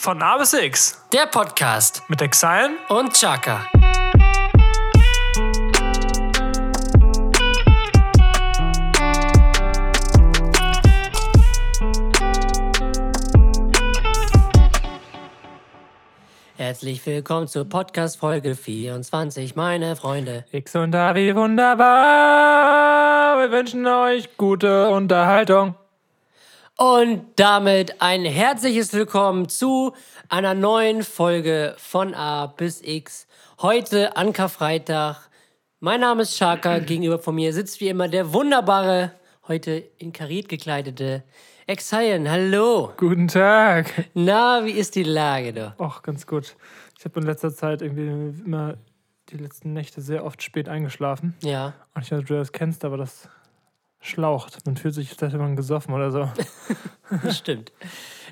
Von A bis X Der Podcast mit Exile und Chaka. Herzlich willkommen zur Podcast Folge 24, meine Freunde. X und A wie wunderbar. Wir wünschen euch gute Unterhaltung. Und damit ein herzliches Willkommen zu einer neuen Folge von A bis X. Heute an Karfreitag. Mein Name ist Chaka. Gegenüber von mir sitzt wie immer der wunderbare, heute in kariert gekleidete Exile. Hallo. Guten Tag. Na, wie ist die Lage da? Och, ganz gut. Ich habe in letzter Zeit irgendwie immer die letzten Nächte sehr oft spät eingeschlafen. Ja. Und ich weiß nicht, ob du das kennst, aber das schlaucht. Man fühlt sich, als hätte man gesoffen oder so. Das stimmt.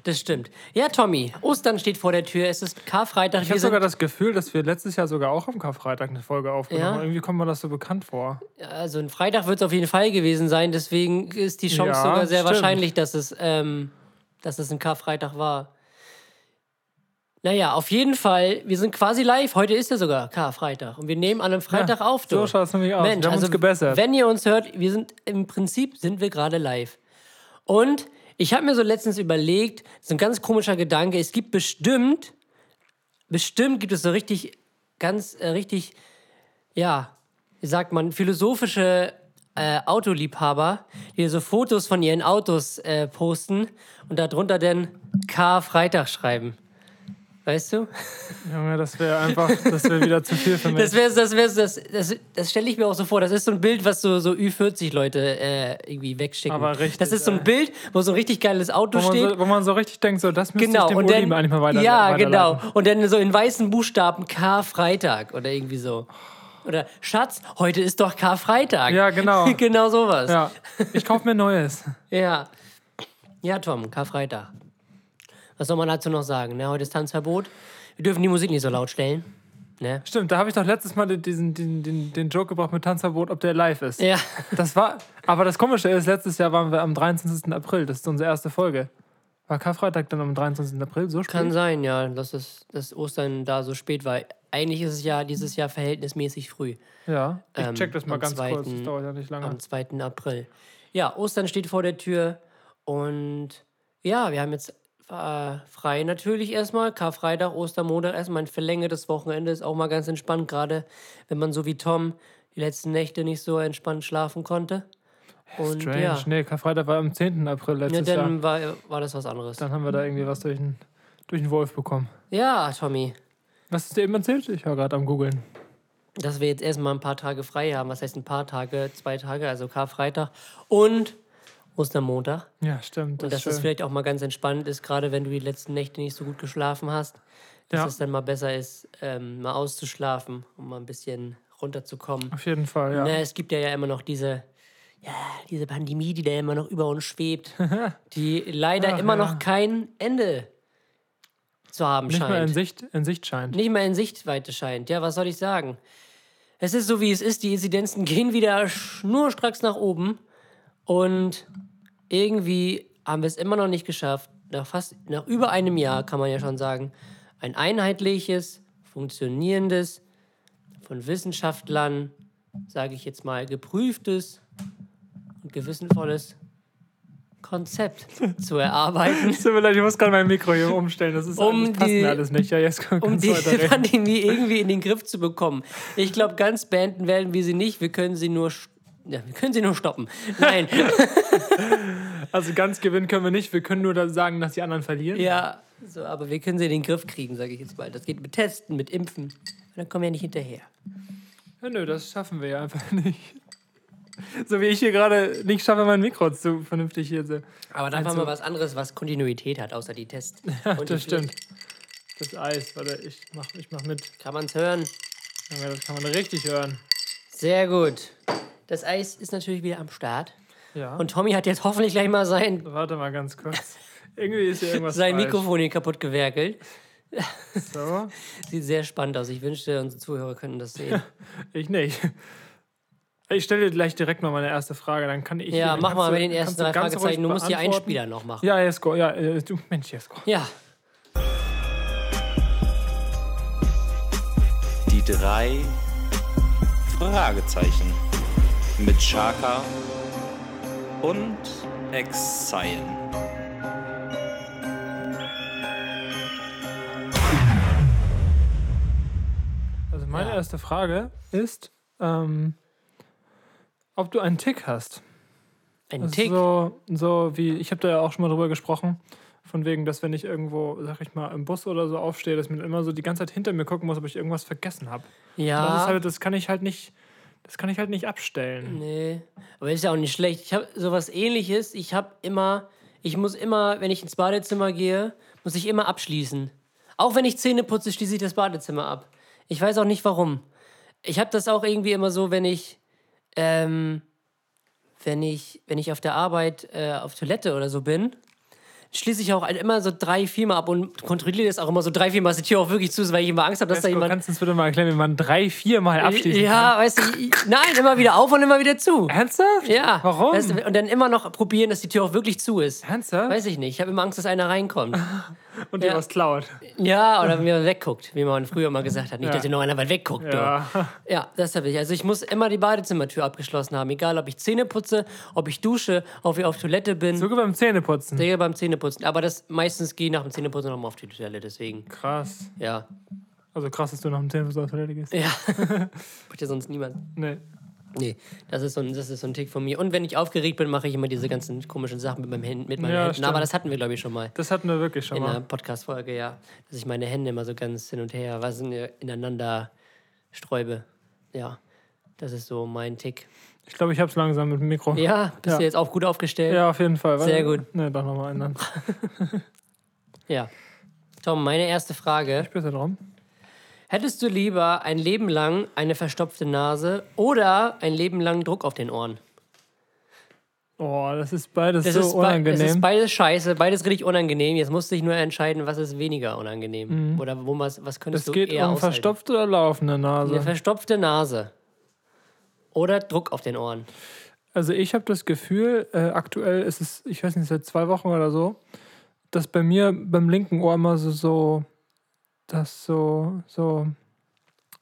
Das stimmt. Ja, Tommy, Ostern steht vor der Tür. Es ist Karfreitag. Ich habe sogar das Gefühl, dass wir letztes Jahr sogar auch am Karfreitag eine Folge aufgenommen Ja? haben. Irgendwie kommt mir das so bekannt vor. also ein Freitag wird es auf jeden Fall gewesen sein. Deswegen ist die Chance Ja, sogar sehr stimmt. wahrscheinlich, dass es, ähm, dass es ein Karfreitag war. Naja, auf jeden Fall, wir sind quasi live. Heute ist ja sogar Karfreitag. Und wir nehmen an einem Freitag Ja, auf. du. so schaut's nämlich aus. Mensch, Wir haben uns also gebessert. wenn ihr uns hört, wir sind im Prinzip sind wir gerade live. Und ich habe mir so letztens überlegt, so ein ganz komischer Gedanke, es gibt bestimmt, bestimmt gibt es so richtig, ganz äh, richtig, ja, wie sagt man, philosophische äh, Autoliebhaber, die so Fotos von ihren Autos äh, posten und darunter dann K-Freitag schreiben. Weißt du? Junge, das wäre einfach, das wäre wieder zu viel für mich. Das wäre das, wär's, das, das, das stelle ich mir auch so vor. Das ist so ein Bild, was so, so Ü40-Leute äh, irgendwie wegschicken. Aber richtig, Das ist so ein ey. Bild, wo so ein richtig geiles Auto wo, steht. so, wo man so richtig denkt, so, das müsste Genau, ich dem und dann, eigentlich mal weiter ja, genau. Und dann so in weißen Buchstaben K-Freitag oder irgendwie so. Oder Schatz, heute ist doch K-Freitag. Ja, genau. genau sowas. Ja, ich kaufe mir Neues. Ja, ja Tom, Karfreitag. Was soll man dazu noch sagen? Ne? Heute ist Tanzverbot. Wir dürfen die Musik nicht so laut stellen. Ne? Stimmt, da habe ich doch letztes Mal diesen, den, den, den Joke gebracht mit Tanzverbot, ob der live ist. Ja. Das war, aber das Komische ist, letztes Jahr waren wir am 23. April, das ist unsere erste Folge. War Karfreitag dann am 23. April, so spät? Kann sein, ja, dass, es, dass Ostern da so spät war. Eigentlich ist es ja dieses Jahr verhältnismäßig früh, Ja, ich Ähm, check das mal ganz kurz, das dauert ja nicht lange. am 2. April. Ja, Ostern steht vor der Tür und ja, wir haben jetzt äh, frei natürlich erstmal. Karfreitag, Ostermontag erstmal ein verlängertes Wochenende ist auch mal ganz entspannt, gerade wenn man so wie Tom die letzten Nächte nicht so entspannt schlafen konnte. Und Strange, ja, nee, Karfreitag war am 10. April ja letztes Jahr. dann war, war das was anderes. Dann haben wir da irgendwie was durch den, durch den Wolf bekommen. Ja, Tommy, Was ist dir eben erzählt? Ich war gerade am googeln. dass wir jetzt erstmal ein paar Tage frei haben. Was heißt ein paar Tage? Zwei Tage, also Karfreitag und Ostermontag. Ja, stimmt. Und Das dass das vielleicht auch mal ganz entspannt ist, gerade wenn du die letzten Nächte nicht so gut geschlafen hast. Dass Ja. es dann mal besser ist, ähm, mal auszuschlafen, um mal ein bisschen runterzukommen. Auf jeden Fall, ja. Na, es gibt ja, ja immer noch diese, ja, diese Pandemie, die da immer noch über uns schwebt, die leider Ach, immer ja. noch kein Ende zu haben Nicht scheint mal in Sicht, in Sicht scheint. nicht mehr in Sichtweite scheint. Ja, was soll ich sagen? Es ist so, wie es ist. Die Inzidenzen gehen wieder schnurstracks nach oben. Und irgendwie haben wir es immer noch nicht geschafft, nach fast, nach über einem Jahr, kann man ja schon sagen, ein einheitliches, funktionierendes, von Wissenschaftlern, sage ich jetzt mal, geprüftes und gewissenvolles Konzept zu erarbeiten. Tut mir leid, ich muss gerade mein Mikro hier umstellen. Das ist Um passt die- alles nicht. Ja, jetzt kann um die. Pandemie irgendwie in den Griff zu bekommen. Ich glaube, ganz beenden werden wir sie nicht. Wir können sie nur, ja, wir können sie nur stoppen. Nein, Also ganz gewinnen können wir nicht. Wir können nur sagen, dass die anderen verlieren. ja, so, aber wir können sie in den Griff kriegen, sage ich jetzt mal. Das geht mit Testen, mit Impfen. Dann kommen wir ja nicht hinterher. Ja, nö, das schaffen wir ja einfach nicht. So wie ich hier gerade nicht schaffe, mein Mikro zu vernünftig hier zu. Aber dann Also- haben wir was anderes, was Kontinuität hat, außer die Tests. Ja, das stimmt. Das Eis, warte, ich mach, ich mach mit. Kann man es hören? Ja, das kann man richtig hören. Sehr gut. Das Eis ist natürlich wieder am Start. Ja. Und Tommy hat jetzt hoffentlich gleich mal sein. Warte mal ganz kurz. Irgendwie ist hier irgendwas. sein falsch. Mikrofon hier kaputt gewerkelt. So. Sieht sehr spannend aus. Ich wünschte, unsere Zuhörer könnten das sehen. ich nicht. Ich stelle dir gleich direkt mal meine erste Frage, dann kann ich. Ja, mach mal mit den ersten drei Fragezeichen. Du musst hier einen Spieler noch machen. Ja, Jesko, ja, äh, du, Mensch, Jesko. Ja. Die drei Fragezeichen mit Chaka und Exile. Also meine Ja. erste Frage ist, ähm, ob du einen Tick hast. Ein ist Tick. So, so wie, ich habe da ja auch schon mal drüber gesprochen, von wegen, dass wenn ich irgendwo, sag ich mal, im Bus oder so aufstehe, dass mir immer so die ganze Zeit hinter mir gucken muss, ob ich irgendwas vergessen habe. ja. Das, ist halt, das kann ich halt nicht, das kann ich halt nicht abstellen. Nee, aber ist ja auch nicht schlecht. Ich habe sowas ähnliches. Ich habe immer, ich muss immer, wenn ich ins Badezimmer gehe, muss ich immer abschließen. Auch wenn ich Zähne putze, schließe ich das Badezimmer ab. Ich weiß auch nicht warum. Ich habe das auch irgendwie immer so, wenn ich, ähm, wenn ich, wenn ich auf der Arbeit äh, auf Toilette oder so bin, schließe ich auch immer so drei, viermal ab und kontrolliere das auch immer so drei, viermal, dass die Tür auch wirklich zu ist, weil ich immer Angst habe, dass da Esko, jemand. kannst du uns bitte mal erklären, wie man drei, vier Mal abschließen ja, weißt du, ich- nein, immer wieder auf und immer wieder zu. kann? Ernsthaft? Ja. Warum? Weißt du, und dann immer noch probieren, dass die Tür auch wirklich zu ist. Ernsthaft? Weiß ich nicht. Ich habe immer Angst, dass einer reinkommt. Und dir Ja. was klaut. Ja, oder mir wegguckt, wie man früher mal gesagt hat. Nicht, Ja. dass dir noch einer weit wegguckt. Ja. Ja. ja, das habe ich. Also ich muss immer die Badezimmertür abgeschlossen haben. Egal, ob ich Zähne putze, ob ich dusche, ob ich auf Toilette bin. Sogar beim Zähneputzen. Digga, beim Zähneputzen. Aber das meistens gehe ich nach dem Zähneputzen nochmal auf die Toilette. Deswegen, Krass. ja. Also krass, dass du nach dem Zähneputzen auf Toilette gehst. Ja. Macht ja sonst niemand. Nee. Nee, das ist, so ein, das ist so ein Tick von mir. Und wenn ich aufgeregt bin, mache ich immer diese ganzen komischen Sachen mit, meinem Händen, mit meinen Ja, Händen. stimmt. Aber das hatten wir, glaube ich, schon mal. Das hatten wir wirklich schon in einer mal. Podcast-Folge, ja. Dass ich meine Hände immer so ganz hin und her, was ineinander sträube. Ja, das ist so mein Tick. Ich glaube, ich hab's langsam mit dem Mikro. Ja, bist Ja. du jetzt auch gut aufgestellt? Ja, auf jeden Fall. Sehr gut. Ne, doch nochmal ändern. Ja. Tom, meine erste Frage. Ich bitte drum. Hättest du lieber ein Leben lang eine verstopfte Nase oder ein Leben lang Druck auf den Ohren? Oh, das ist beides Das, so ist, unangenehm. das ist beides scheiße, beides richtig unangenehm. Jetzt musste ich nur entscheiden, was ist weniger unangenehm. Oder wo was, was könntest es du geht eher um aushalten? verstopfte oder laufende Nase. Eine verstopfte Nase. Oder Druck auf den Ohren. Also ich habe das Gefühl, äh, aktuell ist es, ich weiß nicht, seit zwei Wochen oder so, dass bei mir beim linken Ohr immer so, so das so, so,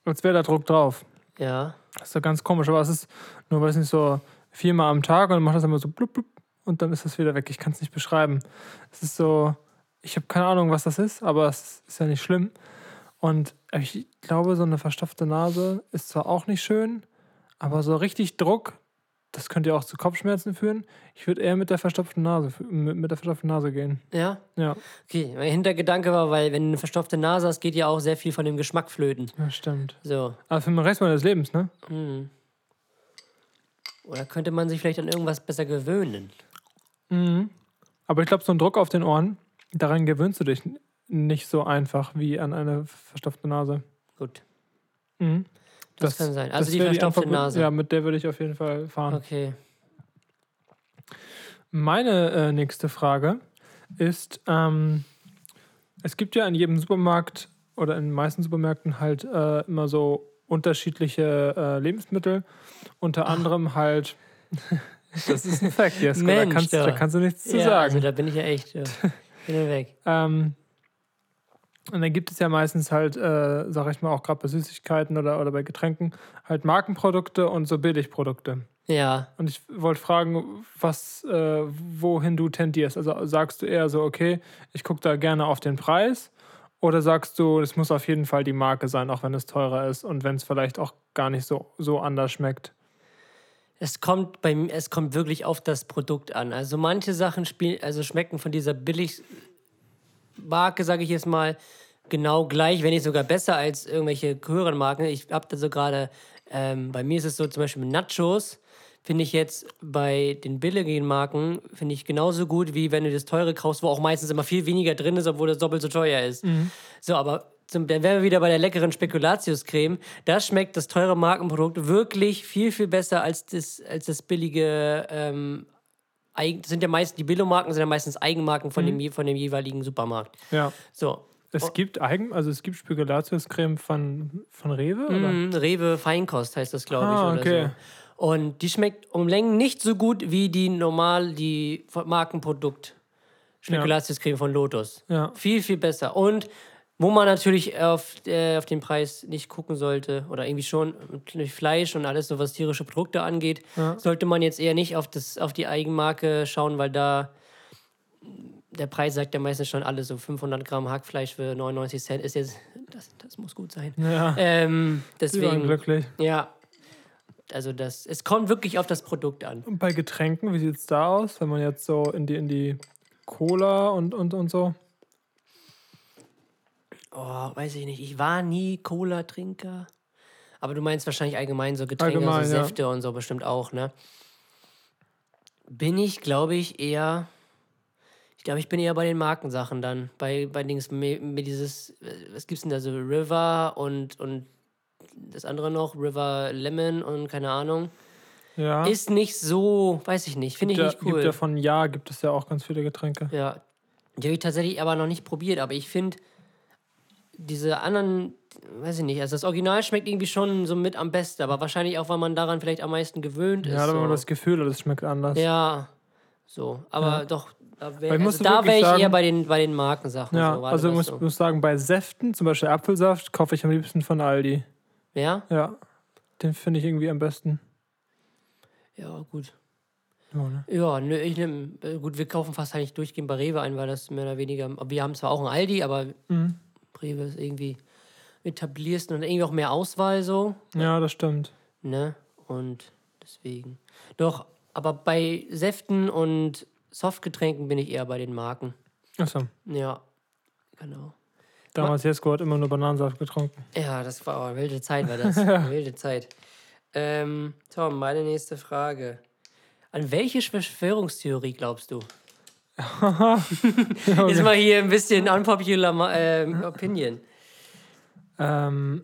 als wäre da Druck drauf. Ja. Das ist so ganz komisch, aber es ist nur, weiß nicht, so viermal am Tag und dann macht das immer so blub, blub und dann ist das wieder weg. Ich kann es nicht beschreiben. Es ist so, ich habe keine Ahnung, was das ist, aber es ist ja nicht schlimm. Und ich glaube, so eine verstopfte Nase ist zwar auch nicht schön, aber so richtig Druck, das könnte ja auch zu Kopfschmerzen führen. Ich würde eher mit der verstopften Nase, mit, mit der verstopften Nase gehen. Ja? Ja, Okay, mein Hintergedanke war, weil wenn du eine verstopfte Nase hast, geht ja auch sehr viel von dem Geschmack flöten. das stimmt. So. Aber für den Rest meines Lebens, ne? Hm. Oder könnte man sich vielleicht an irgendwas besser gewöhnen? Aber ich glaube, so ein Druck auf den Ohren, daran gewöhnst du dich nicht so einfach wie an eine verstopfte Nase. Gut. Mhm. Das kann sein. Also die verstopfte Antwort, Nase. Ja, mit der würde ich auf jeden Fall fahren. Okay. Meine äh, nächste Frage ist, ähm, es gibt ja in jedem Supermarkt oder in den meisten Supermärkten halt äh, immer so unterschiedliche äh, Lebensmittel. Unter anderem halt, das ist ein Fact, Jesko, da, Mensch, kannst, ja. da kannst du nichts zu ja, sagen. also da bin ich ja echt. Ja. Bin ja weg. Ähm, und dann gibt es ja meistens halt, äh, sag ich mal, auch gerade bei Süßigkeiten oder, oder bei Getränken, halt Markenprodukte und so Billigprodukte. Ja. Und ich wollte fragen, was, äh, wohin du tendierst. Also sagst du eher so, okay, ich gucke da gerne auf den Preis? Oder sagst du, es muss auf jeden Fall die Marke sein, auch wenn es teurer ist und wenn es vielleicht auch gar nicht so, so anders schmeckt? Es kommt bei mir, es kommt wirklich auf das Produkt an. Also manche Sachen spielen, also schmecken von dieser billig Marke, sage ich jetzt mal, genau gleich, wenn nicht sogar besser als irgendwelche höheren Marken. Ich habe da so gerade, ähm, bei mir ist es so zum Beispiel mit Nachos, finde ich jetzt bei den billigen Marken, finde ich genauso gut, wie wenn du das teure kaufst, wo auch meistens immer viel weniger drin ist, obwohl das doppelt so teuer ist. So, aber zum, dann wären wir wieder bei der leckeren Spekulatius-Creme. Da schmeckt das teure Markenprodukt wirklich viel, viel besser als das, als das billige. Ähm, sind ja meist, die Billo-Marken sind ja meistens Eigenmarken von, dem, je- von dem jeweiligen Supermarkt. Ja. So. Es gibt Eigen, also es gibt Spekulatiuscreme von, von Rewe, oder? Mhm, Rewe Feinkost heißt das, glaube ich. Ah, oder okay. so. Und die schmeckt um Längen nicht so gut wie die normal, die Markenprodukt Spekulatiuscreme von Lotus. Ja. Viel, viel besser. Und Wo man natürlich auf, äh, auf den Preis nicht gucken sollte oder irgendwie schon durch Fleisch und alles, so was tierische Produkte angeht, sollte man jetzt eher nicht auf, das, auf die Eigenmarke schauen, weil da der Preis sagt ja meistens schon alles, so 500 Gramm Hackfleisch für 99 Cent ist jetzt, das, das muss gut sein. Ja, Ähm, deswegen, glücklich. ja, also das, es kommt wirklich auf das Produkt an. Und bei Getränken, wie sieht es da aus, wenn man jetzt so in die, in die Cola und, und, und so? Oh, weiß ich nicht. Ich war nie Cola-Trinker. Aber du meinst wahrscheinlich allgemein so Getränke, Allgemein, so ja. Säfte und so bestimmt auch, ne? Bin ich, glaube ich, eher. Ich glaube, ich bin eher bei den Markensachen dann. Bei, bei Dings, mir, mir dieses, was gibt's denn da so? River und, und das andere noch, River Lemon und keine Ahnung. Ja. Ist nicht so, weiß ich nicht, finde ich ja, nicht cool. gibt ja von Ja, gibt es ja auch ganz viele Getränke. Ja, die habe ich tatsächlich aber noch nicht probiert, aber ich finde diese anderen, weiß ich nicht, also das Original schmeckt irgendwie schon so mit am besten, aber wahrscheinlich auch, weil man daran vielleicht am meisten gewöhnt ist. Ja, da hat man so. das Gefühl, das schmeckt anders. ja, so, aber Ja. doch, da wäre ich also wär ich sagen- eher bei den, bei den Markensachen. Ja, so, also ich muss, so. muss sagen, bei Säften, zum Beispiel Apfelsaft, kaufe ich am liebsten von Aldi. Ja? Ja, den finde ich irgendwie am besten. Ja, gut. Ja, ne? Ja, nö, ich nehme, gut, wir kaufen fast eigentlich durchgehend bei Rewe ein, weil das mehr oder weniger, wir haben zwar auch ein Aldi, aber Mhm. Rewe ist irgendwie etabliersten und irgendwie auch mehr Auswahl so. ja, das stimmt. Ne? Und deswegen. Doch, aber bei Säften und Softgetränken bin ich eher bei den Marken. Achso, Ja, genau. damals Jesko hat immer nur Bananensaft getrunken. Ja, das war eine wilde Zeit, war das. Wilde Zeit. Ähm, Tom, meine nächste Frage. An welche Verschwörungstheorie glaubst du? Ist mal hier ein bisschen unpopular ähm, Opinion. Ähm,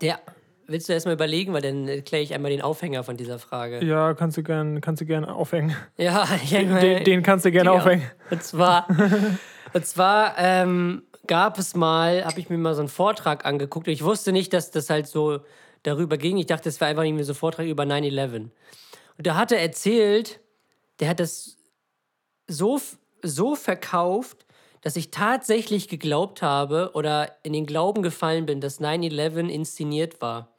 Ja, willst du erstmal überlegen, weil dann erkläre ich einmal den Aufhänger von dieser Frage. ja, kannst du gern, kannst du gern aufhängen. Ja, ich Den, den kannst du gerne aufhängen. Und zwar, und zwar ähm, gab es mal, habe ich mir mal so einen Vortrag angeguckt. Ich wusste nicht, dass das halt so darüber ging. Ich dachte, das wäre einfach irgendwie so ein Vortrag über 9-11. Und da hat er erzählt, der hat das so, so verkauft, dass ich tatsächlich geglaubt habe oder in den Glauben gefallen bin, dass 9-11 inszeniert war.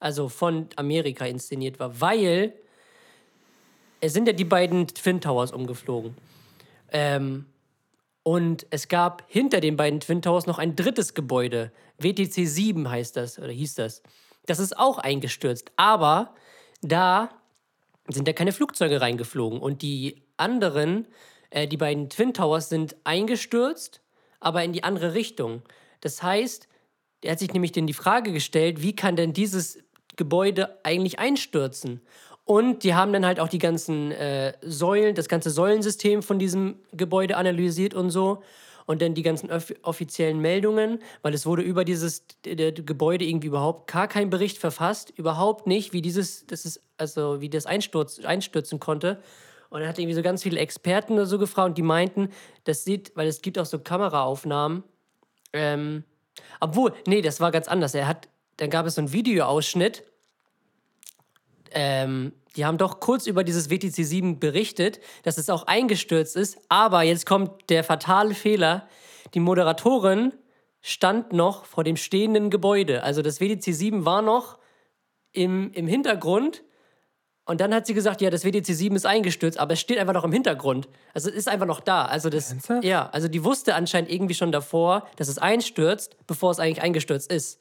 Also von Amerika inszeniert war, weil es sind ja die beiden Twin Towers umgeflogen. Ähm, und es gab hinter den beiden Twin Towers noch ein drittes Gebäude. WTC 7 heißt das, oder hieß das. Das ist auch eingestürzt. Aber da sind ja keine Flugzeuge reingeflogen. Und die anderen, äh, die beiden Twin Towers sind eingestürzt, aber in die andere Richtung. Das heißt, er hat sich nämlich dann die Frage gestellt, wie kann denn dieses Gebäude eigentlich einstürzen? Und die haben dann halt auch die ganzen äh, Säulen, das ganze Säulensystem von diesem Gebäude analysiert und so. Und dann die ganzen offiziellen Meldungen, weil es wurde über dieses Gebäude irgendwie überhaupt gar kein Bericht verfasst, überhaupt nicht, wie dieses, das ist, also wie das einsturz, einstürzen konnte. Und er hat irgendwie so ganz viele Experten oder so gefragt und die meinten, das sieht, weil es gibt auch so Kameraaufnahmen, ähm, obwohl, nee, das war ganz anders. Er hat, dann gab es so einen Videoausschnitt. Ähm, die haben doch kurz über dieses WTC 7 berichtet, dass es auch eingestürzt ist. Aber jetzt kommt der fatale Fehler. Die Moderatorin stand noch vor dem stehenden Gebäude. Also das WTC 7 war noch im, im Hintergrund. Und dann hat sie gesagt, ja, das WTC 7 ist eingestürzt, aber es steht einfach noch im Hintergrund. Also es ist einfach noch da. Also das, Ernsthaft? ja, also die wusste anscheinend irgendwie schon davor, dass es einstürzt, bevor es eigentlich eingestürzt ist.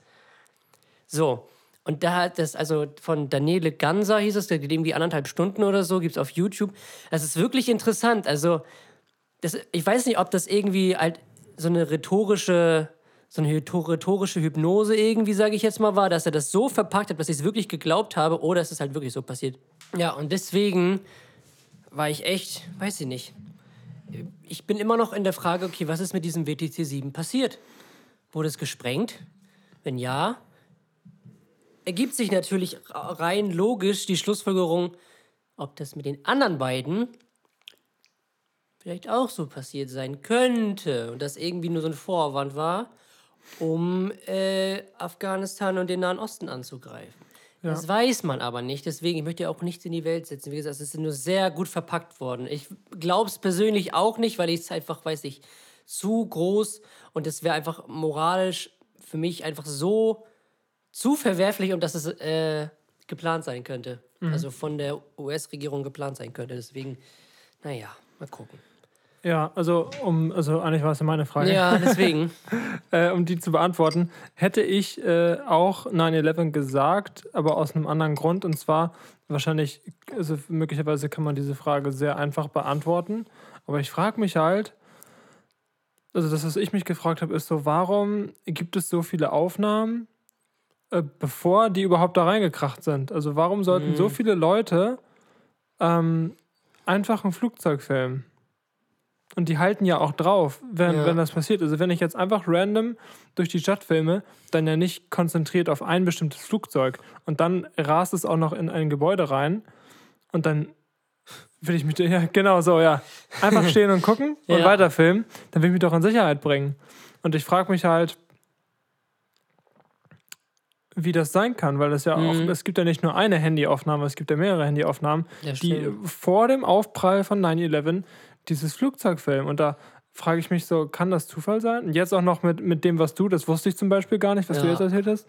So. Und da hat das, also von Daniele Ganser hieß es, der geht irgendwie anderthalb Stunden oder so, gibt es auf YouTube. Das ist wirklich interessant. Also, das, ich weiß nicht, ob das irgendwie halt so eine rhetorische, so eine rhetorische Hypnose irgendwie, sage ich jetzt mal, war, dass er das so verpackt hat, dass ich es wirklich geglaubt habe, oder es ist halt wirklich so passiert. Ja, und deswegen war ich echt, weiß ich nicht. Ich bin immer noch in der Frage, okay, was ist mit diesem WTC 7 passiert? Wurde es gesprengt? Wenn ja, ergibt sich natürlich rein logisch die Schlussfolgerung, ob das mit den anderen beiden vielleicht auch so passiert sein könnte und das irgendwie nur so ein Vorwand war, um äh, Afghanistan und den Nahen Osten anzugreifen. Das weiß man aber nicht, deswegen ich möchte ja auch nichts in die Welt setzen. Wie gesagt, es ist nur sehr gut verpackt worden. Ich glaube es persönlich auch nicht, weil ich es einfach, weiß ich, zu groß und es wäre einfach moralisch für mich einfach so zu verwerflich, um dass es äh, geplant sein könnte. Also von der US-Regierung geplant sein könnte. Deswegen, naja, mal gucken. Ja, also um, also eigentlich war es ja meine Frage. Ja, deswegen. äh, um die zu beantworten, hätte ich äh, auch 9-11 gesagt, aber aus einem anderen Grund. Und zwar wahrscheinlich, also möglicherweise kann man diese Frage sehr einfach beantworten. Aber ich frage mich halt, also das, was ich mich gefragt habe, ist so, warum gibt es so viele Aufnahmen, äh, bevor die überhaupt da reingekracht sind? Also warum sollten so viele Leute ähm, einfach ein Flugzeug filmen? Und die halten ja auch drauf, wenn, Ja. wenn das passiert. Also wenn ich jetzt einfach random durch die Stadt filme, dann ja nicht konzentriert auf ein bestimmtes Flugzeug. Und dann rast es auch noch in ein Gebäude rein. Und dann will ich mich, ja genau so, ja. Einfach stehen und gucken und Ja. weiter filmen. Dann will ich mich doch in Sicherheit bringen. Und ich frage mich halt, wie das sein kann, weil es ja auch, Mhm. es gibt ja nicht nur eine Handyaufnahme, es gibt ja mehrere Handyaufnahmen, Ja, die vor dem Aufprall von 9-11 dieses Flugzeug filmen. Und da frage ich mich so, kann das Zufall sein? Und jetzt auch noch mit, mit dem, was du, das wusste ich zum Beispiel gar nicht, was du Ja. jetzt erzählt hast,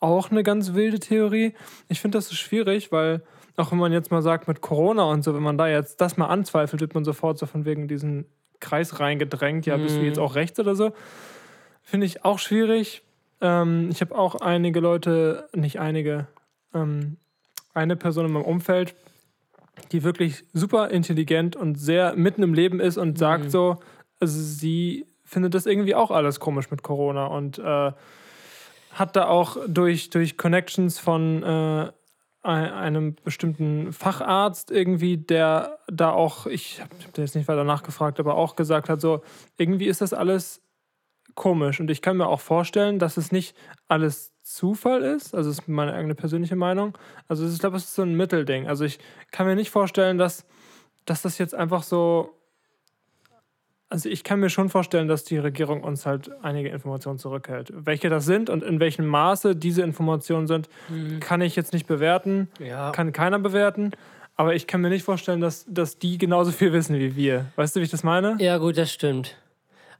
auch eine ganz wilde Theorie. Ich finde das so schwierig, weil auch wenn man jetzt mal sagt mit Corona und so, wenn man da jetzt das mal anzweifelt, wird man sofort so von wegen diesen Kreis reingedrängt, ja, bist du Mhm. jetzt auch rechts oder so. Finde ich auch schwierig. Ähm, ich habe auch einige Leute, nicht einige, ähm, eine Person in meinem Umfeld, die wirklich super intelligent und sehr mitten im Leben ist und sagt so, also sie findet das irgendwie auch alles komisch mit Corona und äh, hat da auch durch, durch Connections von äh, ein- einem bestimmten Facharzt irgendwie, der da auch, ich habe hab jetzt nicht weiter nachgefragt, aber auch gesagt hat, so, irgendwie ist das alles komisch. Und ich kann mir auch vorstellen, dass es nicht alles Zufall ist. Also, das ist meine eigene persönliche Meinung. Also, ich glaube, es ist so ein Mittelding. Also, ich kann mir nicht vorstellen, dass, dass das jetzt einfach so. Also, ich kann mir schon vorstellen, dass die Regierung uns halt einige Informationen zurückhält. Welche das sind und in welchem Maße diese Informationen sind, kann ich jetzt nicht bewerten. Ja. Kann keiner bewerten. Aber ich kann mir nicht vorstellen, dass, dass die genauso viel wissen wie wir. Weißt du, wie ich das meine? Ja, gut, das stimmt.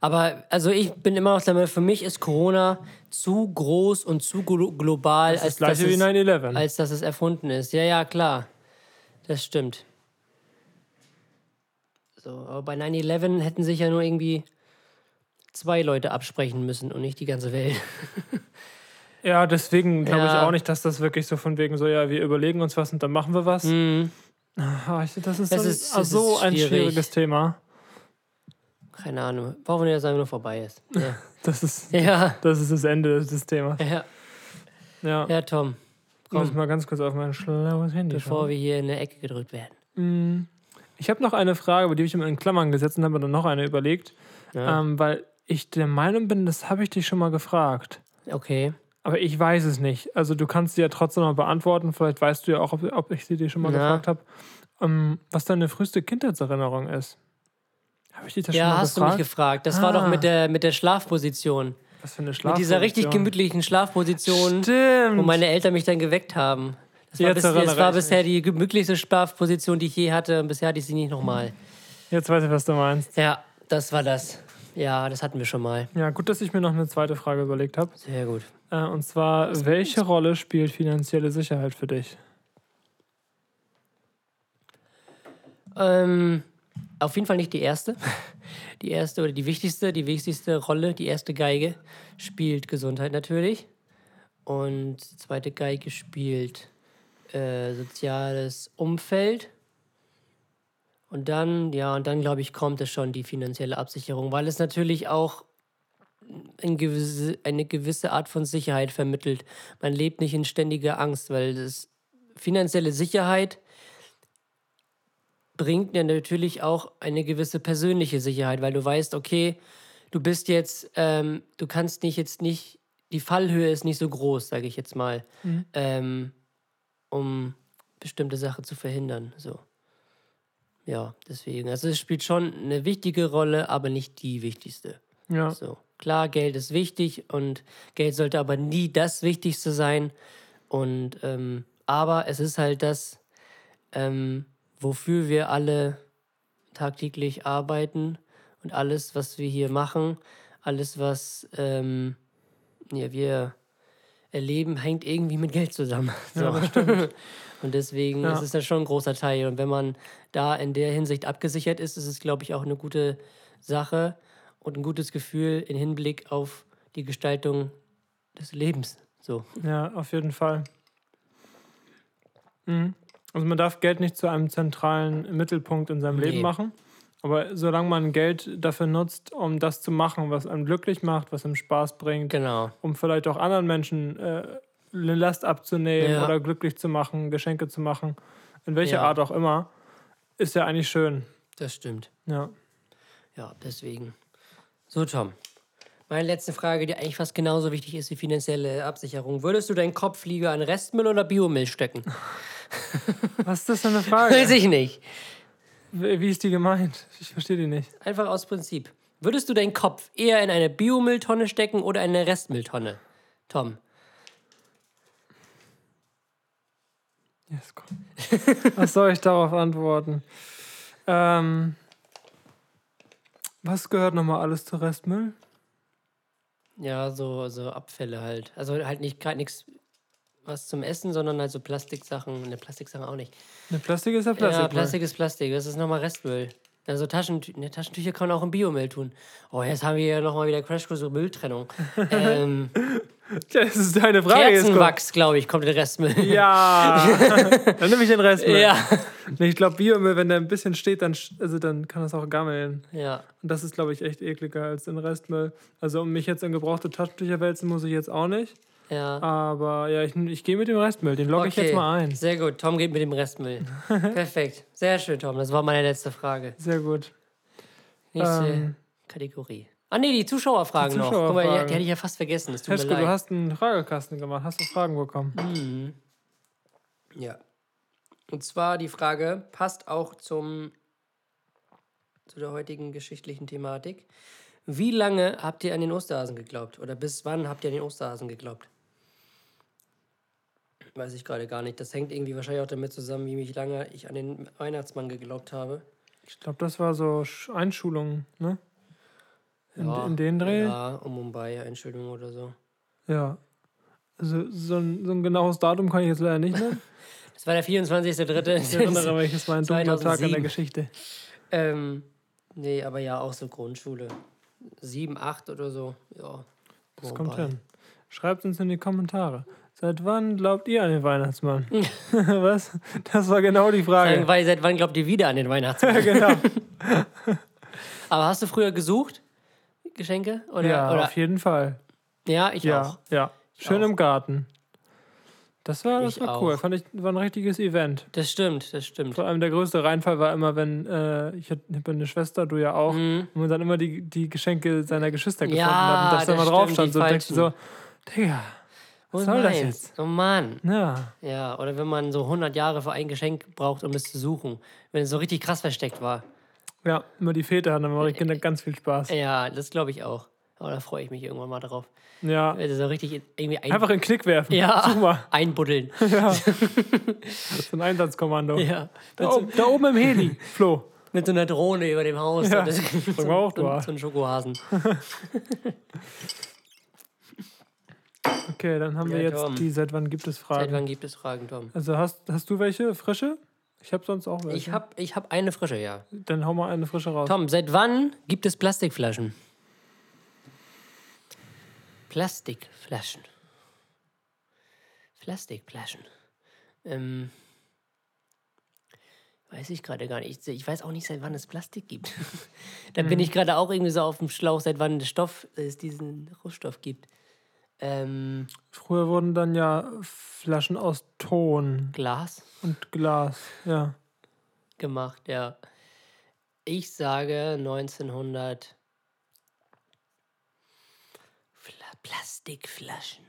Aber also ich bin immer noch der Meinung, für mich ist Corona zu groß und zu glo global, Das als, dass wie es, 9-11. als dass es erfunden ist. Ja, ja, klar. Das stimmt. So, aber bei 9-11 hätten sich ja nur irgendwie zwei Leute absprechen müssen und nicht die ganze Welt. Ja, deswegen glaube ich Ja. auch nicht, dass das wirklich so von wegen so, ja, wir überlegen uns was und dann machen wir was. Ah, ich, das ist, Das so, ist- ah, so ist ein schwierig. schwieriges Thema. Keine Ahnung. Brauchen wir dass es einfach nur vorbei ist. Ja. Das ist, ja. das ist das Ende des Themas. Ja, Ja. ja Tom, Ich muss komm, mal ganz kurz auf mein schlaues Handy bevor schauen. wir hier in der Ecke gedrückt werden. Ich habe noch eine Frage, aber die habe ich immer in Klammern gesetzt und habe mir dann noch eine überlegt, Ja. ähm, weil ich der Meinung bin, das habe ich dich schon mal gefragt. Okay. Aber ich weiß es nicht. Also du kannst sie ja trotzdem mal beantworten. Vielleicht weißt du ja auch, ob, ob ich sie dir schon mal Na. gefragt habe. Ähm, was deine früheste Kindheitserinnerung ist. Habe ich dich das schon Ja, mal hast du mich gefragt. Das war doch Ah. mit der, mit der Schlafposition. Was für eine Mit Schlafposition. dieser richtig gemütlichen Schlafposition, Stimmt. wo meine Eltern mich dann geweckt haben. Das war, bis, das war bisher die gemütlichste Schlafposition, die ich je hatte. Und bisher hatte ich sie nicht nochmal. Jetzt weiß ich, was du meinst. Ja, das war das. Ja, das hatten wir schon mal. Ja, gut, dass ich mir noch eine zweite Frage überlegt habe. Sehr gut. Äh, und zwar, welche Rolle spielt finanzielle Sicherheit für dich? Ähm, auf jeden Fall nicht die erste. Die erste oder die wichtigste, die wichtigste Rolle, die erste Geige spielt Gesundheit natürlich. Und die zweite Geige spielt äh, soziales Umfeld. Und dann, ja, und dann glaube ich, kommt es schon die finanzielle Absicherung, weil es natürlich auch ein gewisse, eine gewisse Art von Sicherheit vermittelt. Man lebt nicht in ständiger Angst, weil das finanzielle Sicherheit bringt ja natürlich auch eine gewisse persönliche Sicherheit, weil du weißt, okay, du bist jetzt, ähm, du kannst nicht jetzt nicht, die Fallhöhe ist nicht so groß, sage ich jetzt mal, ähm, um bestimmte Sachen zu verhindern. So. Ja, deswegen. Also es spielt schon eine wichtige Rolle, aber nicht die wichtigste. Ja. So. Klar, Geld ist wichtig und Geld sollte aber nie das Wichtigste sein. Und ähm, aber es ist halt das, ähm, wofür wir alle tagtäglich arbeiten. Und alles, was wir hier machen, alles, was ähm, ja, wir erleben, hängt irgendwie mit Geld zusammen. So. Und deswegen Ja. ist es da schon ein großer Teil. Und wenn man da in der Hinsicht abgesichert ist, ist es, glaube ich, auch eine gute Sache und ein gutes Gefühl im Hinblick auf die Gestaltung des Lebens. So. Ja, auf jeden Fall. Mhm. Also man darf Geld nicht zu einem zentralen Mittelpunkt in seinem Nee. Leben machen. Aber solange man Geld dafür nutzt, um das zu machen, was einem glücklich macht, was einem Spaß bringt, Genau. um vielleicht auch anderen Menschen äh, eine Last abzunehmen Ja. oder glücklich zu machen, Geschenke zu machen, in welcher Ja. Art auch immer, ist ja eigentlich schön. Das stimmt. Ja. Ja, deswegen. So, Tom. Meine letzte Frage, die eigentlich fast genauso wichtig ist wie finanzielle Absicherung. Würdest du deinen Kopf lieber an Restmüll oder Biomüll stecken? Was ist das für eine Frage? Weiß ich nicht. Wie ist die gemeint? Ich verstehe die nicht. Einfach aus Prinzip. Würdest du deinen Kopf eher in eine Biomülltonne stecken oder in eine Restmülltonne? Tom. Yes, komm. Was soll ich darauf antworten? Ähm, was gehört nochmal alles zu Restmüll? Ja, so, so Abfälle halt. Also halt nicht gerade nichts was zum Essen, sondern halt so Plastiksachen. Ne, Plastiksachen auch nicht. Ne, Plastik ist ja Plastik. Ja, Plastik ist Plastik. Das ist nochmal Restmüll. Also Taschentü ne, Taschentücher kann man auch im Biomüll tun. Oh, jetzt haben wir ja nochmal wieder Crashkurs über Mülltrennung. ähm, das ist deine Frage. Kerzenwachs, glaube ich, kommt in den Restmüll. Ja, dann nehme ich den Restmüll. ja. Nee, ich glaube, Biomüll, wenn der ein bisschen steht, dann, also dann kann das auch gammeln. Ja. Und das ist, glaube ich, echt ekliger als den Restmüll. Also, um mich jetzt in gebrauchte Taschentücher wälzen, muss ich jetzt auch nicht. Ja. Aber ja, ich, ich gehe mit dem Restmüll. Den logge ich jetzt mal ein. Sehr gut. Tom geht mit dem Restmüll. Perfekt. Sehr schön, Tom. Das war meine letzte Frage. Sehr gut. Nächste Ähm. Kategorie. Ah, nee, die Zuschauerfragen Die noch. Guck mal, die, die hatte ich ja fast vergessen. Es tut mir Hesko, du leid. hast einen Fragekasten gemacht. Hast du Fragen bekommen? Mhm. Ja. Und zwar die Frage passt auch zum zu der heutigen geschichtlichen Thematik. Wie lange habt ihr an den Osterhasen geglaubt? Oder bis wann habt ihr an den Osterhasen geglaubt? Weiß ich gerade gar nicht. Das hängt irgendwie wahrscheinlich auch damit zusammen, wie lange ich an den Weihnachtsmann geglaubt habe. Ich glaube, das war so Sch- Einschulung, ne? In, Ja, in den Dreh? Ja. Ja, um Mumbai, Entschuldigung oder so. Also so ein, so ein genaues Datum kann ich jetzt leider nicht nennen. Das war der 24.3. Ich erinnere mich, es war ein dunkler Tag in der 2007. Geschichte. Ähm, nee, aber ja, auch so Grundschule. Sieben, acht oder so. Ja. Das kommt hin. Schreibt uns in die Kommentare. Seit wann glaubt ihr an den Weihnachtsmann? Was? Das war genau die Frage. Weil, seit wann glaubt ihr wieder an den Weihnachtsmann? genau. aber hast du früher gesucht? Geschenke? Oder, Ja, oder? auf jeden Fall. ja ich Ja, auch. ja. Schön auch. im Garten. Das war, das Ich war cool. auch. Fand ich, war ein richtiges Event. Das stimmt, das stimmt. Vor allem der größte Reinfall war immer, wenn äh, ich hab- ich habe eine Schwester, du ja auch, und man dann immer die, die Geschenke seiner Geschwister gefunden Mhm. Ja, hat und das dann das mal drauf stand. So denkst du so, Digga, was Oh soll das nein. jetzt? Oh Mann. Ja, Ja, oder wenn man so 100 Jahre für ein Geschenk braucht, um es zu suchen. Wenn es so richtig krass versteckt war. ja, immer die Väter hatten immer die Kinder ganz viel Spaß. Ja, das glaube ich auch. Aber da freue ich mich irgendwann mal drauf. Ja, Also so richtig irgendwie ein einfach in den Knick werfen. ja, Such mal, einbuddeln. das ist ein Einsatzkommando. ja. Da, oben, da oben im Heli, Flo. Mit so einer Drohne über dem Haus. Ja, das, mal auch, du so, so ein Schokohasen. Okay, dann haben wir Ja, jetzt Tom. die, seit wann gibt es Seit Fragen? wann gibt es Fragen, Tom? Also hast, hast du welche frische? Ich habe sonst auch welche. Ich habe ich hab eine frische, ja. Dann hau mal eine frische raus. Tom, seit wann gibt es Plastikflaschen? Plastikflaschen. Plastikflaschen. Ähm, weiß ich gerade gar nicht. Ich weiß auch nicht, seit wann es Plastik gibt. da bin ich gerade auch irgendwie so auf dem Schlauch, seit wann Stoff, es diesen Rohstoff gibt. Ähm, Früher wurden dann ja Flaschen aus Ton Glas und Glas. Ja. gemacht, ja. Ich sage 1900. Fla Plastikflaschen.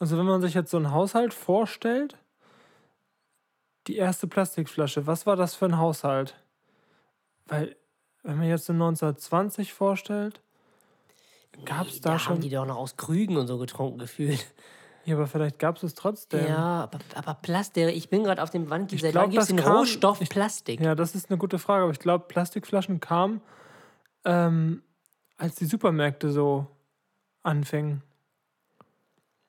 Also wenn man sich jetzt so einen Haushalt vorstellt, die erste Plastikflasche, was war das für ein Haushalt? Weil, wenn man jetzt so 1920 vorstellt, gab es da, da schon. haben die doch noch aus Krügen und so getrunken gefühlt. ja, aber vielleicht gab es es trotzdem. Ja, aber, aber Plastik, ich bin gerade auf dem, Ich seit wann gibt es den Rohstoff ich- Plastik? Ja, das ist eine gute Frage, aber ich glaube, Plastikflaschen kamen ähm, als die Supermärkte so anfingen.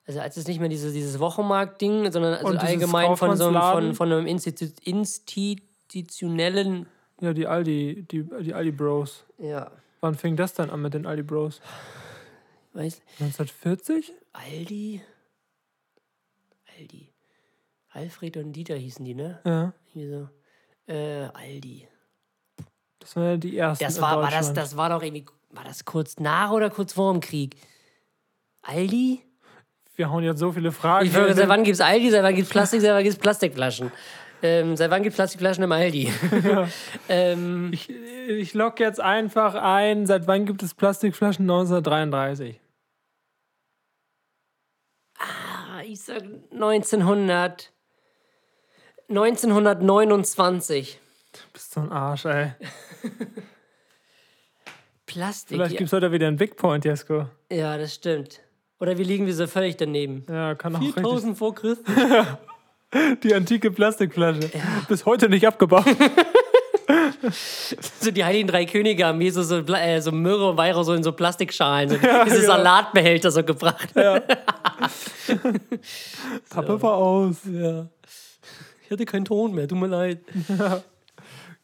Also als es nicht mehr diese, dieses Wochenmarkt-Ding, sondern also allgemein von so einem, von, von einem Institu institutionellen. Ja, die Aldi, die, die Aldi Bros. Ja, Wann fing das dann an mit den Aldi Bros? weiß 1940? Aldi? Aldi. Alfred und Dieter hießen die, ne? Ja. Irgendwie so. Äh, Aldi. Das waren ja die ersten. Das war, war das, das war doch irgendwie. War das kurz nach oder kurz vor dem Krieg? Aldi? Wir hauen jetzt so viele Fragen. Ich würde den- wann gibt es Aldi, seit wann gibt es Plastik, seit wann gibt es Plastikflaschen? Ähm, seit wann gibt es Plastikflaschen im Aldi? ähm, Ich, ich lock jetzt einfach ein, seit wann gibt es Plastikflaschen? 1933. ah, ich sag 1900. 1929. Du bist so ein Arsch, ey. Plastik. Vielleicht ja. gibt es heute wieder einen Big Point, Jesko. ja, das stimmt. Oder wir liegen wir so völlig daneben. Ja, kann auch richtig. 4000 vor Christus. Die antike Plastikflasche. Bis heute nicht abgebaut. So die Heiligen Drei Könige haben mir so, so, äh, so Myrrhe und Weihrauch so in so Plastikschalen, so diese ja. Salatbehälter so gebracht. Pappe war aus. Ja. Ich hatte keinen Ton mehr, tut mir leid.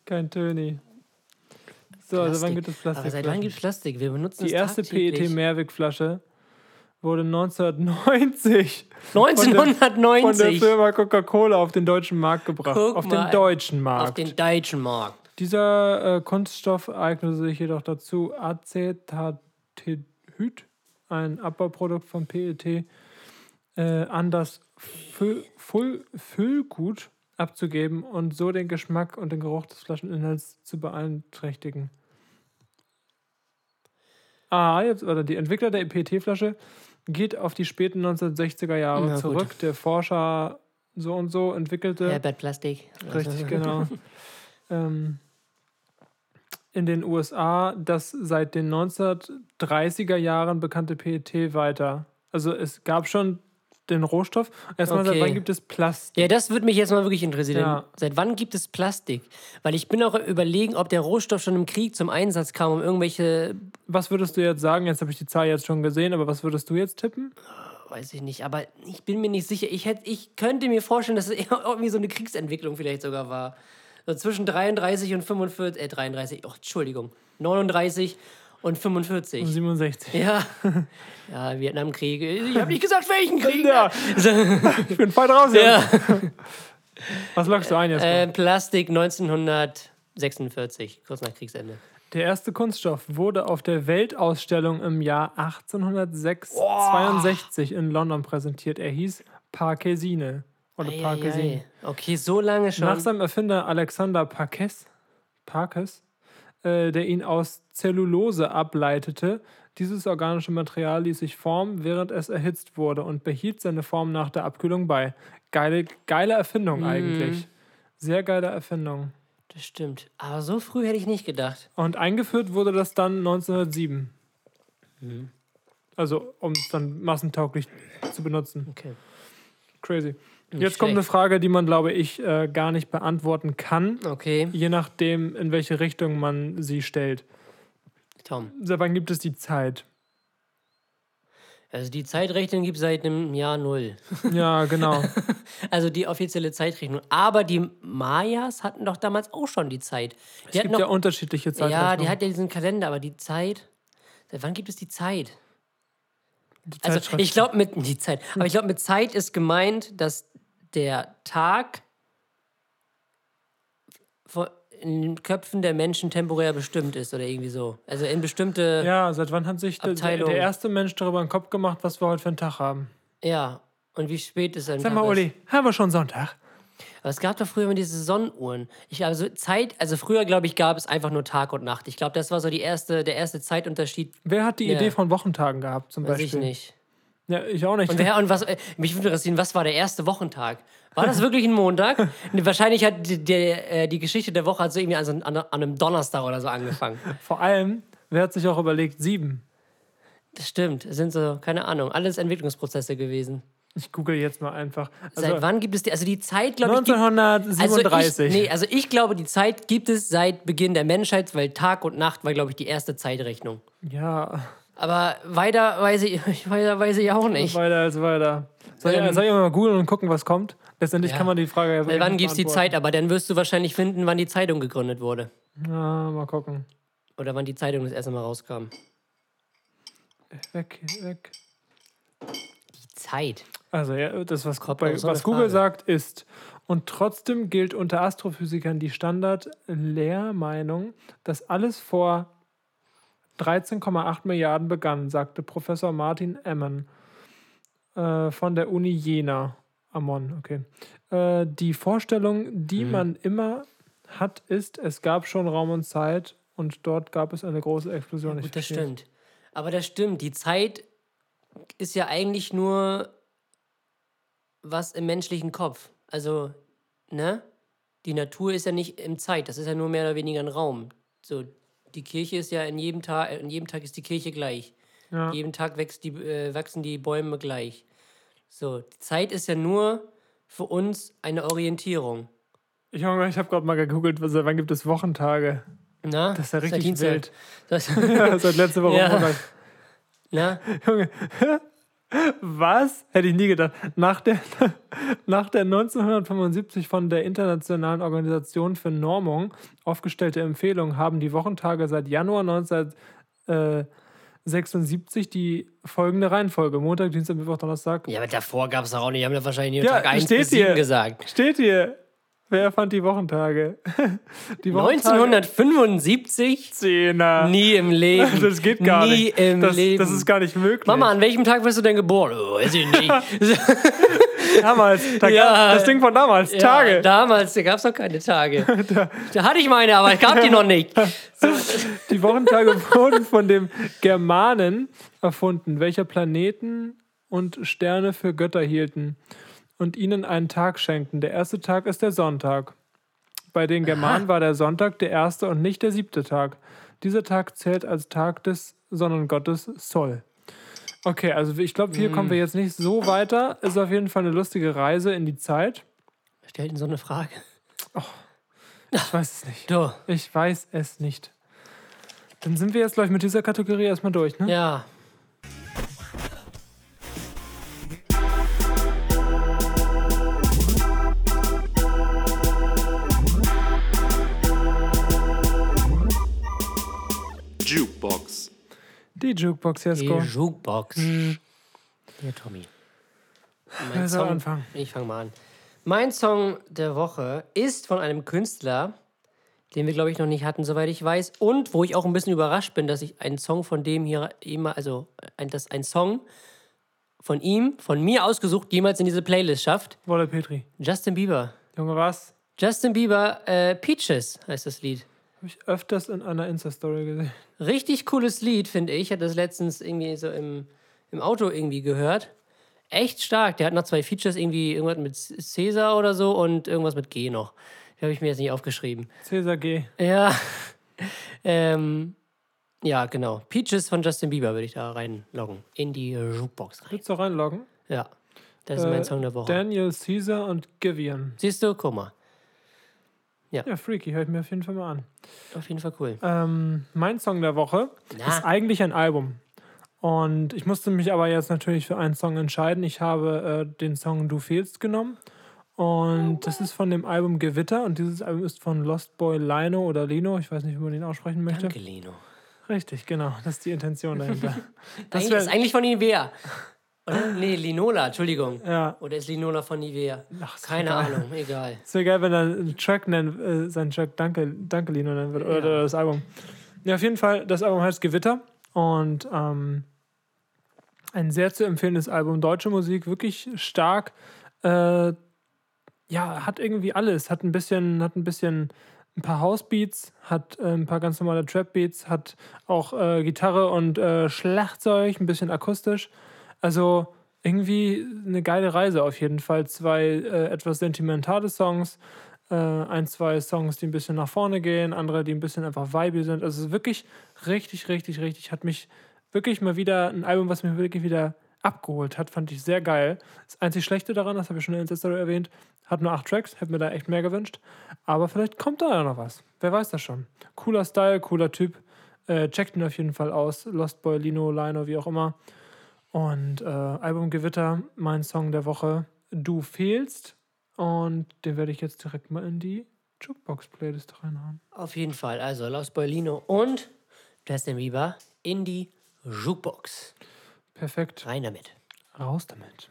Kein Töni. So, also wann gibt es Aber seit wann gibt es Plastik? Wir benutzen Die erste. PET-Mehrwegflasche wurde 1990 von der 1990 Firma Coca-Cola auf den deutschen Markt gebracht. Guck auf den deutschen Markt. auf den deutschen Markt. Dieser äh, Kunststoff eignete sich jedoch dazu, Acetaldehyd, ein Abbauprodukt von PET, äh, an das Füll, Füll, Füllgut abzugeben und so den Geschmack und den Geruch des Flascheninhalts zu beeinträchtigen. Ah, jetzt, oder die Entwickler der PET-Flasche geht auf die späten 1960er Jahre gut. zurück. Der Forscher so und so entwickelte. Herbert Plastik. Richtig, genau. ähm, in den USA das seit den 1930er Jahren bekannte PET weiter. Also es gab schon den Rohstoff. Erstmal, seit Okay. wann gibt es Plastik? Ja, das würde mich jetzt mal wirklich interessieren. Ja. Seit wann gibt es Plastik? Weil ich bin auch überlegen, ob der Rohstoff schon im Krieg zum Einsatz kam, um irgendwelche, Was würdest du jetzt sagen? Jetzt habe ich die Zahl jetzt schon gesehen, aber was würdest du jetzt tippen? weiß ich nicht, aber ich bin mir nicht sicher. Ich, hätte, ich könnte mir vorstellen, dass es irgendwie so eine Kriegsentwicklung vielleicht sogar war. So zwischen 33 und 45, äh 33, oh, Entschuldigung, 39 und 45. 67. Ja, ja Vietnamkrieg. Ich habe nicht gesagt, welchen Krieg. Ja, So, ich bin voll raus ja. Was lockst du ein jetzt? Äh, Plastik 1946, kurz nach Kriegsende. Der erste Kunststoff wurde auf der Weltausstellung im Jahr 1862 in London präsentiert. Er hieß Parkesine oder Parkesin. Eieiei. Okay, so lange schon. Nach seinem Erfinder Alexander Parkes, Parkes äh, der ihn aus Zellulose ableitete. Dieses organische Material ließ sich formen, während es erhitzt wurde und behielt seine Form nach der Abkühlung bei. Geile, geile Erfindung Mhm. eigentlich. Sehr geile Erfindung. Das stimmt. Aber so früh hätte ich nicht gedacht. Und eingeführt wurde das dann 1907. Mhm. Also, um es dann massentauglich zu benutzen. Okay. Crazy. Jetzt kommt eine schlecht. Frage, die man, glaube ich, äh, gar nicht beantworten kann, Okay, je nachdem, in welche Richtung man sie stellt. Tom. Seit wann gibt es die Zeit? Also die Zeitrechnung gibt es seit einem Jahr null. Ja, genau. Also die offizielle Zeitrechnung. Aber die Mayas hatten doch damals auch schon die Zeit. Die Es gibt noch, ja unterschiedliche ja, Zeitrechnungen. die hat ja diesen Kalender, aber die Zeit. Seit wann gibt es die Zeit? Die Also ich glaube mit die Zeit. Aber ich glaube mit Zeit ist gemeint, dass der Tag in den Köpfen der Menschen temporär bestimmt ist oder irgendwie so. Also in bestimmte. Ja, seit wann hat sich der, der erste Mensch darüber den Kopf gemacht, was wir heute für einen Tag haben? Ja. Und wie spät ist ein Sag Tag mal. Uli, haben wir schon Sonntag? Aber es gab doch früher immer diese Sonnenuhren. Ich also Zeit, also früher glaube ich gab es einfach nur Tag und Nacht. Ich glaube, das war so die erste, der erste Zeitunterschied. Wer hat die Ja. Idee von Wochentagen gehabt, zum Weiß Beispiel? ich nicht. Ja, ich auch nicht. Und wer und was? äh, Mich würde interessieren, was war der erste Wochentag? War das wirklich ein Montag? Wahrscheinlich hat die, der, äh, die Geschichte der Woche hat so irgendwie an, an, an einem Donnerstag oder so angefangen. Vor allem, wer hat sich auch überlegt, sieben? Das stimmt. Es sind so, keine Ahnung, alles Entwicklungsprozesse gewesen. Ich google jetzt mal einfach. Also seit wann gibt es die? Also die Zeit, glaube ich, gibt, 1937. Also ich, nee, also ich glaube, die Zeit gibt es seit Beginn der Menschheit, weil Tag und Nacht war, glaube ich, die erste Zeitrechnung. Ja, Aber weiter weiß ich, weiter weiß ich auch nicht. weiter als weiter. Soll, Ähm, ich, soll ich mal googeln und gucken, was kommt? Letztendlich Ja. kann man die Frage ja Weil wann gibt es die. Zeit? Aber dann wirst du wahrscheinlich finden, wann die Zeitung gegründet wurde. Ja, mal gucken. Oder wann die Zeitung das erste Mal rauskam. Weg, weg. Die Zeit. Also ja, das, was, bei, was Google sagt, ist, und trotzdem gilt unter Astrophysikern die Standard-Lehrmeinung, dass alles vor 13,8 Milliarden begann, sagte Professor Martin Emmen äh, von der Uni Jena. Ammon, okay. Äh, die Vorstellung, die Mhm. man immer hat, ist, es gab schon Raum und Zeit und dort gab es eine große Explosion. Ich Gut, das stimmt. Aber das stimmt. Die Zeit ist ja eigentlich nur was im menschlichen Kopf. Also, ne? Die Natur ist ja nicht im Zeit, das ist ja nur mehr oder weniger ein Raum. So, die Kirche ist ja in jedem Tag, in jedem Tag ist die Kirche gleich. Ja. Jeden Tag wächst die, äh, wachsen die Bäume gleich. So, die Zeit ist ja nur für uns eine Orientierung. Ich, habe ich habe gerade mal gegoogelt, was, wann gibt es Wochentage? Na? Das ist ja Seit richtig Dienstag. wild. Das, Ja, seit letzter Woche. Ja. Montag. na? Junge, was? Hätte ich nie gedacht. Nach der, nach der 1975 von der Internationalen Organisation für Normung aufgestellte Empfehlung haben die Wochentage seit Januar 1976 die folgende Reihenfolge: Montag, Dienstag, Mittwoch, Donnerstag. Ja, aber davor gab es auch nicht. Die haben ja wahrscheinlich nur Ja, Tag 1 steht bis 7 hier. gesagt. Steht hier. Wer erfand die Wochentage? Die 1975? Zehner. Nie im Leben. Das geht gar Nie nicht. im das, Leben. das ist gar nicht möglich. Mama, an welchem Tag wirst du denn geboren? Oh, weiß ich nicht. damals. Da Ja. das Ding von damals. Ja, Tage. damals, da gab es noch keine Tage. da hatte ich meine, aber ich gab die noch nicht. Die Wochentage wurden von dem Germanen erfunden, welcher Planeten und Sterne für Götter hielten und ihnen einen Tag schenkten. Der erste Tag ist der Sonntag. Bei den Germanen war der Sonntag der erste und nicht der siebte Tag. Dieser Tag zählt als Tag des Sonnengottes Sol. Okay, also ich glaube, hier kommen wir jetzt nicht so weiter. Ist auf jeden Fall eine lustige Reise in die Zeit. Stellt denn so eine Frage? Ich weiß es nicht. Du. Ich weiß es nicht. Dann sind wir jetzt, glaube ich, mit dieser Kategorie erstmal durch, ne? Ja. Die Jukebox, Die Jesko. Jukebox. Hier, Tommy. Mein Wer soll Song, anfangen? ich fange mal an. Mein Song der Woche ist von einem Künstler, den wir, glaube ich, noch nicht hatten, soweit ich weiß. Und wo ich auch ein bisschen überrascht bin, dass ich einen Song von dem hier immer, also ein, dass ein Song von ihm, von mir ausgesucht, jemals in diese Playlist schafft. Wolle Petri. Justin Bieber. Junge, was? Justin Bieber, äh, Peaches heißt das Lied. Habe ich öfters in einer Insta-Story gesehen. Richtig cooles Lied, finde ich. Ich hatte das letztens irgendwie so im, im Auto irgendwie gehört. Echt stark. Der hat noch zwei Features, irgendwie irgendwas mit Caesar oder so und irgendwas mit G noch. Die habe ich mir jetzt nicht aufgeschrieben. Cäsar G. Ja. ähm, ja, genau. Peaches von Justin Bieber würde ich da reinloggen. In die Jukebox rein. Willst du reinloggen? Ja. Das ist mein Äh, Song der Woche. Daniel Caesar und Givian. Siehst du? Guck mal. Ja, freaky. Hör ich mir auf jeden Fall mal an. Auf jeden Fall cool. Ähm, mein Song der Woche Na? ist eigentlich ein Album. Und ich musste mich aber jetzt natürlich für einen Song entscheiden. Ich habe äh, den Song Du fehlst genommen. Und das ist von dem Album Gewitter. Und dieses Album ist von Lost Boy Lino oder Lino. Ich weiß nicht, wie man den aussprechen möchte. Danke, Leno. Richtig, genau. Das ist die Intention dahinter. Das wär- ist eigentlich von Nivea. Oder? Nee, Linola, Entschuldigung. ja, Oder ist Linola von Nivea? Ach, Keine egal. Ahnung, egal. es wäre geil, wenn er einen Track nennt, äh, seinen Track Danke, Danke Lino nennen würde. Oder Ja. das Album. Ja, auf jeden Fall, das Album heißt Gewitter. Und ähm, ein sehr zu empfehlendes Album. Deutsche Musik, wirklich stark. Äh, ja, hat irgendwie alles. Hat ein bisschen, hat ein bisschen ein paar Housebeats, hat äh, ein paar ganz normale Trap-Beats, hat auch äh, Gitarre und äh, Schlagzeug, ein bisschen akustisch. Also irgendwie eine geile Reise auf jeden Fall. Zwei äh, etwas sentimentale Songs, äh, ein, zwei Songs, die ein bisschen nach vorne gehen, andere, die ein bisschen einfach vibey sind. Also wirklich richtig, richtig, richtig, hat mich wirklich mal wieder ein Album, was mich wirklich wieder abgeholt hat, fand ich sehr geil. Das einzig Schlechte daran, das habe ich schon in der erwähnt, hat nur acht Tracks, hätte mir da echt mehr gewünscht. Aber vielleicht kommt da ja noch was. Wer weiß das schon. Cooler Style, cooler Typ. Äh, checkt ihn auf jeden Fall aus. Lost Boy, Lino, Lino, wie auch immer. Und äh, Albumgewitter, mein Song der Woche, Du fehlst. Und den werde ich jetzt direkt mal in die Jukebox-Playlist reinhauen. Auf jeden Fall. Also Los Boilino und Justin Bieber in die Jukebox. Perfekt. Rein damit. Raus damit.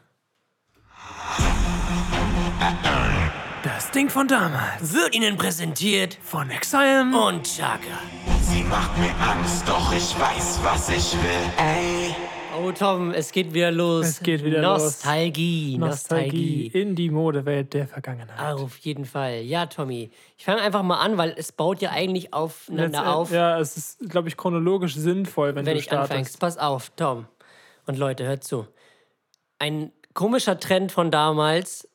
Das Ding von damals. Wird Ihnen präsentiert Von Exile. und Chaka. Sie macht mir Angst, doch ich weiß, was ich will. Ey, Oh Tom, es geht wieder los. Es geht wieder los. Nostalgie, Nostalgie Nostalgie. in die Modewelt der Vergangenheit. Auf jeden Fall. Ja, Tommy. Ich fange einfach mal an, weil es baut ja eigentlich aufeinander Letztend- auf, Ja, es ist, glaube ich, chronologisch sinnvoll, wenn, wenn du ich startest. anfängst. Pass auf, Tom. Und Leute, hört zu. Ein komischer Trend von damals.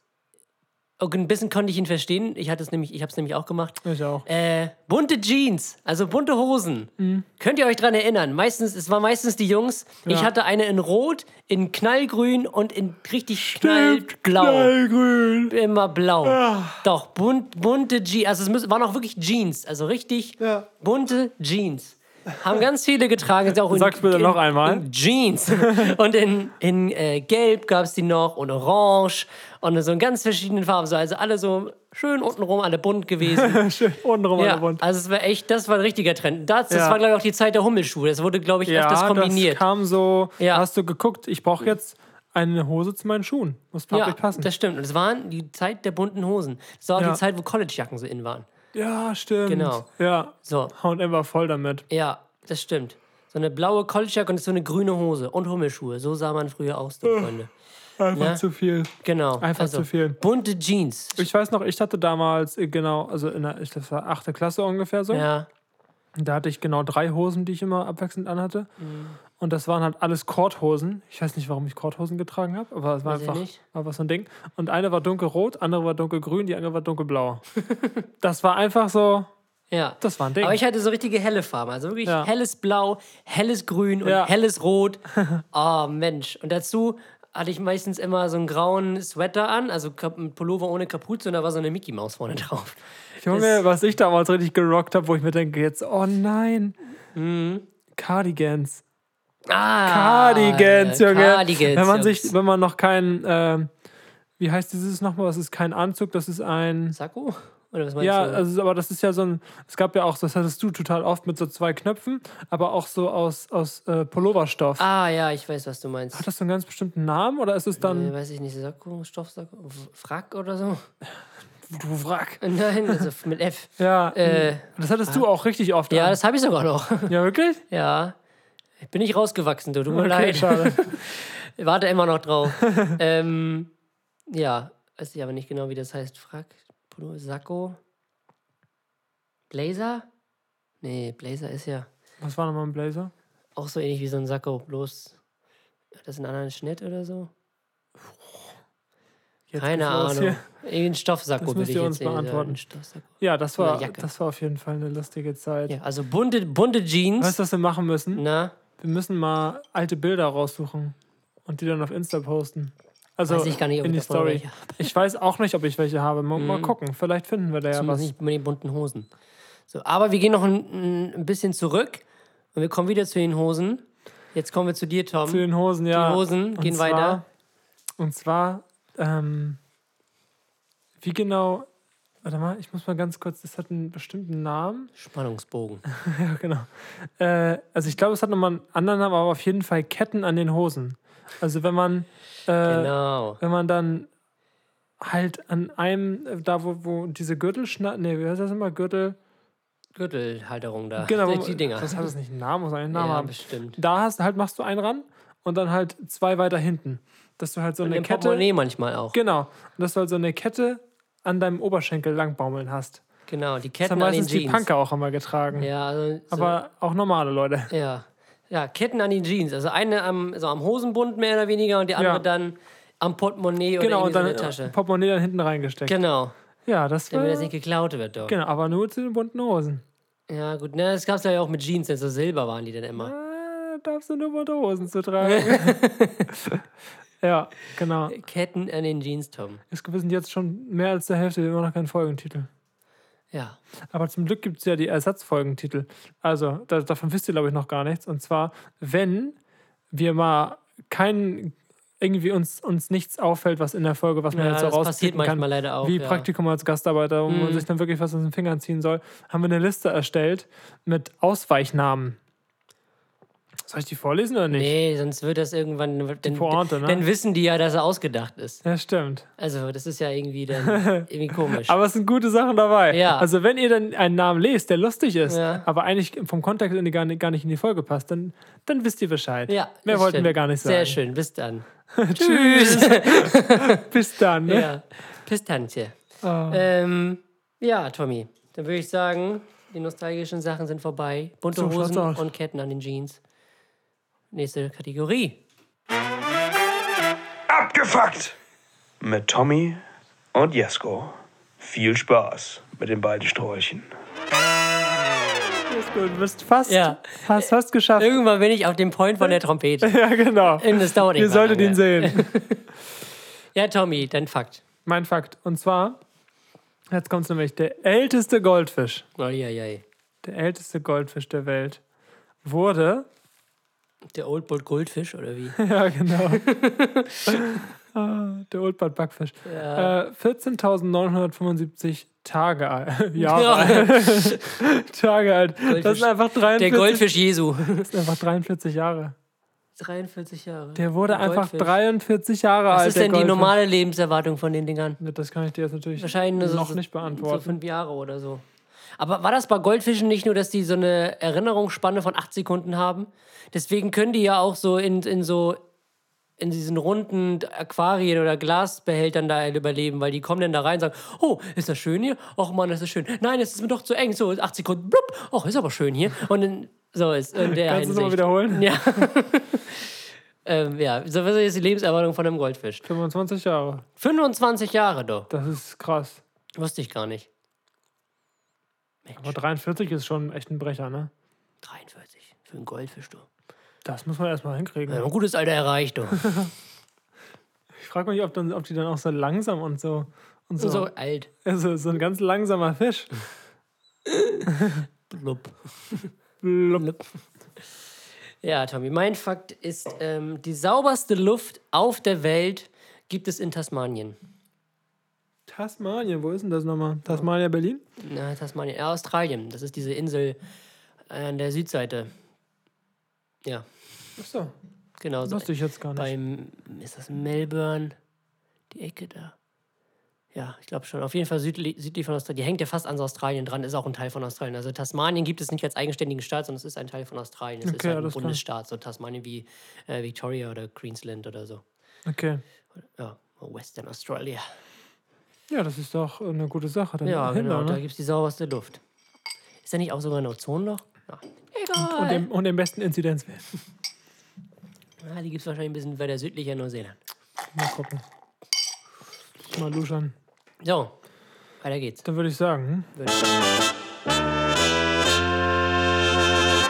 Ein bisschen konnte ich ihn verstehen. Ich hatte es nämlich, ich habe es nämlich auch gemacht. Ich auch. Äh, bunte Jeans, also bunte Hosen. Mhm. Könnt ihr euch dran erinnern? Meistens, es war meistens die Jungs. Ich Ja. hatte eine in Rot, in Knallgrün und in richtig knallblau. Knallgrün. Immer blau. Ah. Doch, bunt, bunte Jeans. Also es müssen, waren auch wirklich Jeans. Also richtig Ja. bunte Jeans. Haben ganz viele getragen. Auch in- Sag's bitte in, noch einmal. In Jeans. und in, in äh, Gelb gab es die noch und Orange und so in ganz verschiedenen Farben. So, also alle so schön untenrum, alle bunt gewesen. Schön untenrum ja, ja, bunt. also es war echt, das war ein richtiger Trend. Das, das Ja. war, glaube ich, auch die Zeit der Hummelschuhe. Das wurde, glaube ich, Ja, öfters das kombiniert. kam so, Ja. hast du geguckt, ich brauche jetzt eine Hose zu meinen Schuhen. Muss ja, farblich passen. das stimmt. Und es waren die Zeit der bunten Hosen. Das war auch Ja. die Zeit, wo Collegejacken so in waren. Ja, stimmt. Genau. Ja, So, H&M war voll damit. ja, das stimmt. So eine blaue Collegejacke und so eine grüne Hose und Hummelschuhe. So sah man früher aus, die Freunde. Einfach Ja. zu viel. Genau. Einfach also, zu viel. Bunte Jeans. Ich weiß noch, ich hatte damals, äh, genau, also in der, ich glaube, das war achte Klasse ungefähr so. Ja, Da hatte ich genau drei Hosen, die ich immer abwechselnd anhatte. Mhm. Und das waren halt alles Korthosen. Ich weiß nicht, warum ich Korthosen getragen habe, aber es war Weiß einfach, einfach so ein Ding. Und eine war dunkelrot, andere war dunkelgrün, die andere war dunkelblau. das war einfach so, ja. das war ein Ding. Aber ich hatte so richtige helle Farben. Also wirklich Ja. helles Blau, helles Grün und Ja. helles Rot. Oh, Mensch. Und dazu hatte ich meistens immer so einen grauen Sweater an, also Kap- ein Pullover ohne Kapuze und da war so eine Mickey Maus vorne drauf. Junge, was ich damals richtig gerockt habe, wo ich mir denke, jetzt, oh nein. Mhm. Cardigans. Ah, Cardigans, Junge. Cardigans, wenn man sich, wenn man noch kein, ähm, wie heißt dieses nochmal? Das ist kein Anzug, das ist ein. Sakko? Oder was meinst Ja, du? also, aber das ist ja so ein. Es gab ja auch, das hattest du total oft mit so zwei Knöpfen, aber auch so aus, aus äh, Pulloverstoff. ah, ja, ich weiß, was du meinst. Hat das so einen ganz bestimmten Namen oder ist es dann. äh, weiß ich nicht, Sakko, Stoffsakko, Frack oder so? du Wrack. Nein, also mit F. Ja, Äh, das hattest du auch richtig oft. ja, an. das habe ich sogar noch. ja, wirklich? ja. Ich bin nicht rausgewachsen, du. Tut mir Okay, leid. schade. Ich warte immer noch drauf. ähm, ja, weiß ich aber nicht genau, wie das heißt. Pullover, Sakko, Blazer? Nee, Blazer ist ja Was war nochmal ein Blazer? auch so ähnlich wie so ein Sakko, bloß hat das einen anderen Schnitt oder so? Jetzt Keine Ahnung. hier. Irgendein Stoffsakko Das müsst ich ihr uns beantworten. Ja, das war, das war auf jeden Fall eine lustige Zeit. Ja, also bunte, bunte Jeans. Weißt du, was wir machen müssen? Na, Wir müssen mal alte Bilder raussuchen und die dann auf Insta posten. Also Weiß ich gar nicht, ob in die ich Story. Ich weiß auch nicht, ob ich welche habe. Mal, mal gucken. Vielleicht finden wir da ja was. nicht mit den bunten Hosen. So, aber wir gehen noch ein, ein bisschen zurück und wir kommen wieder zu den Hosen. Jetzt kommen wir zu dir, Tom. Zu den Hosen, ja. Die Hosen Und gehen zwar, weiter. Und zwar, ähm, wie genau. Warte mal, ich muss mal ganz kurz, das hat einen bestimmten Namen. Spannungsbogen. Ja, genau. Äh, also ich glaube, es hat nochmal einen anderen Namen, aber auf jeden Fall Ketten an den Hosen. Also wenn man, äh, Genau. wenn man dann halt an einem, äh, da wo, wo diese Gürtel schneiden, nee, wie heißt das immer? Gürtel, Gürtelhalterung da. genau. Die, die Dinger. Das hat das nicht einen Namen, muss einen Namen ja, haben. bestimmt. Da hast halt, machst du einen ran und dann halt zwei weiter hinten. Dass du halt so Und eine Kette, Portemonnaie manchmal auch. genau, und dass du halt so eine Kette an deinem Oberschenkel langbaumeln hast. Genau, die Das Ketten haben an den meistens die Jeans. Punker auch immer getragen. Ja, also, so, Aber auch normale Leute. ja. ja, Ketten an den Jeans. Also eine am, so am Hosenbund mehr oder weniger und die andere Ja. dann am Portemonnaie oder Genau, irgendwie und so dann in der Tasche. äh, Portemonnaie dann hinten reingesteckt. Genau, Ja, das war. damit das nicht geklaut wird. Doch. Genau, aber nur zu den bunten Hosen. Ja, gut. Ne, das gab es ja auch mit Jeans, also silber waren die dann immer. Äh, darfst du nur bunte Hosen zu tragen. ja, genau. Ketten an den Jeans, Tom. Es- Wir sind jetzt schon mehr als der Hälfte, wir haben immer noch keinen Folgentitel. Ja. Aber zum Glück gibt es ja die Ersatzfolgentitel. Also, da, davon wisst ihr, glaube ich, noch gar nichts. Und zwar, wenn wir mal keinen, irgendwie uns, uns nichts auffällt, was in der Folge, was man Ja, jetzt so das passiert rauspicken manchmal kann, leider auch. wie ja. Praktikum als Gastarbeiter, wo man Mhm. sich dann wirklich was aus den Fingern ziehen soll, haben wir eine Liste erstellt mit Ausweichnamen. Soll ich die vorlesen oder nicht? Nee, sonst wird das irgendwann. Dann, Pointe, ne? dann wissen die ja, dass er ausgedacht ist. Ja, stimmt. Also, das ist ja irgendwie dann irgendwie komisch. Aber es sind gute Sachen dabei. Ja. Also, wenn ihr dann einen Namen lest, der lustig ist, Ja. aber eigentlich vom Kontext gar, nicht, gar nicht in die Folge passt, dann, dann wisst ihr Bescheid. ja, Mehr wollten stimmt. wir gar nicht sagen. Sehr schön, bis dann. Tschüss. Bis dann. Ne? Ja, bis Tantje. Ah. Ähm, ja, Tommy, dann würde ich sagen, die nostalgischen Sachen sind vorbei. Bunte So Hosen und Ketten an den Jeans. Nächste Kategorie. Abgefuckt! Mit Tommy und Jesko. Viel Spaß mit den beiden Sträuchen. Gut. Du bist fast, Ja. hast fast geschafft. Irgendwann bin ich auf dem Point von der Trompete. Ja, genau. Das dauert Ihr nicht solltet lange. ihn sehen. Ja, Tommy, dein Fakt. mein Fakt. Und zwar, jetzt kommt nämlich, der älteste Goldfisch, Uiuiui. der älteste Goldfisch der Welt, wurde, Der Old Bolt Goldfish oder wie? ja genau, Ah, der Old Bad Backfisch, Ja. äh, 14.975 Tage alt, Jahre Ja. alt, Tage alt. Das Goldfisch. sind einfach 43, Der Goldfisch Jesu. das sind einfach 43 Jahre. 43 Jahre. Der wurde Ein einfach Goldfisch. 43 Jahre Was alt. ist der denn die Goldfisch. normale Lebenserwartung von den Dingern? Das kann ich dir jetzt natürlich Wahrscheinlich so- noch so, nicht So beantworten. fünf Jahre oder so. Aber war das bei Goldfischen nicht nur, dass die so eine Erinnerungsspanne von acht Sekunden haben? Deswegen können die ja auch so in, in so in diesen runden Aquarien oder Glasbehältern da überleben, weil die kommen dann da rein und sagen, oh, ist das schön hier? Och Mann, das ist schön. Nein, es ist mir doch zu eng. So, acht Sekunden, blub. Oh, ist aber schön hier. Und dann, so ist in der Kannst du es nochmal wiederholen? Ja. ähm, ja, so was ist die Lebenserwartung von einem Goldfisch? 25 Jahre. 25 Jahre doch. Das ist krass. Wusste ich gar nicht. Aber 43 ist schon echt ein Brecher, ne? 43 für einen Goldfisch, du. Das muss man erstmal hinkriegen. Ja, ein gutes Alter erreicht, du. Ich frage mich, ob, dann, ob die dann auch so langsam und so. Und so. So alt. Also so ein ganz langsamer Fisch. Blub. Blub. Ja, Tommy, mein Fakt ist, ähm, die sauberste Luft auf der Welt gibt es in Tasmanien. Tasmanien, wo ist denn das nochmal? Tasmania, Berlin? Na, Tasmanien, ja, Australien. Das ist diese Insel an der Südseite. Ja, Achso, genau so. wusste ich jetzt gar nicht. Beim, ist das Melbourne? Die Ecke da. Ja, ich glaube schon. Auf jeden Fall südlich, südlich von Australien. Die hängt ja fast an Australien dran, ist auch ein Teil von Australien. Also Tasmanien gibt es nicht als eigenständigen Staat, sondern es ist ein Teil von Australien. Es ist Okay, halt ein. Bundesstaat, so Tasmanien wie äh, Victoria oder Queensland oder so. Okay. Ja, Western Australia. Ja, das ist doch eine gute Sache. Dann Ja, dahinter, genau, da ne? gibt es die sauberste Luft. Ist da nicht auch sogar ein Ozonloch? Ja. Egal. und, den, und den besten Inzidenzwert. ja, die gibt es wahrscheinlich ein bisschen weiter südlicher in Neuseeland. Mal gucken. Mal luschern. So, weiter geht's. Dann würde ich sagen, hm?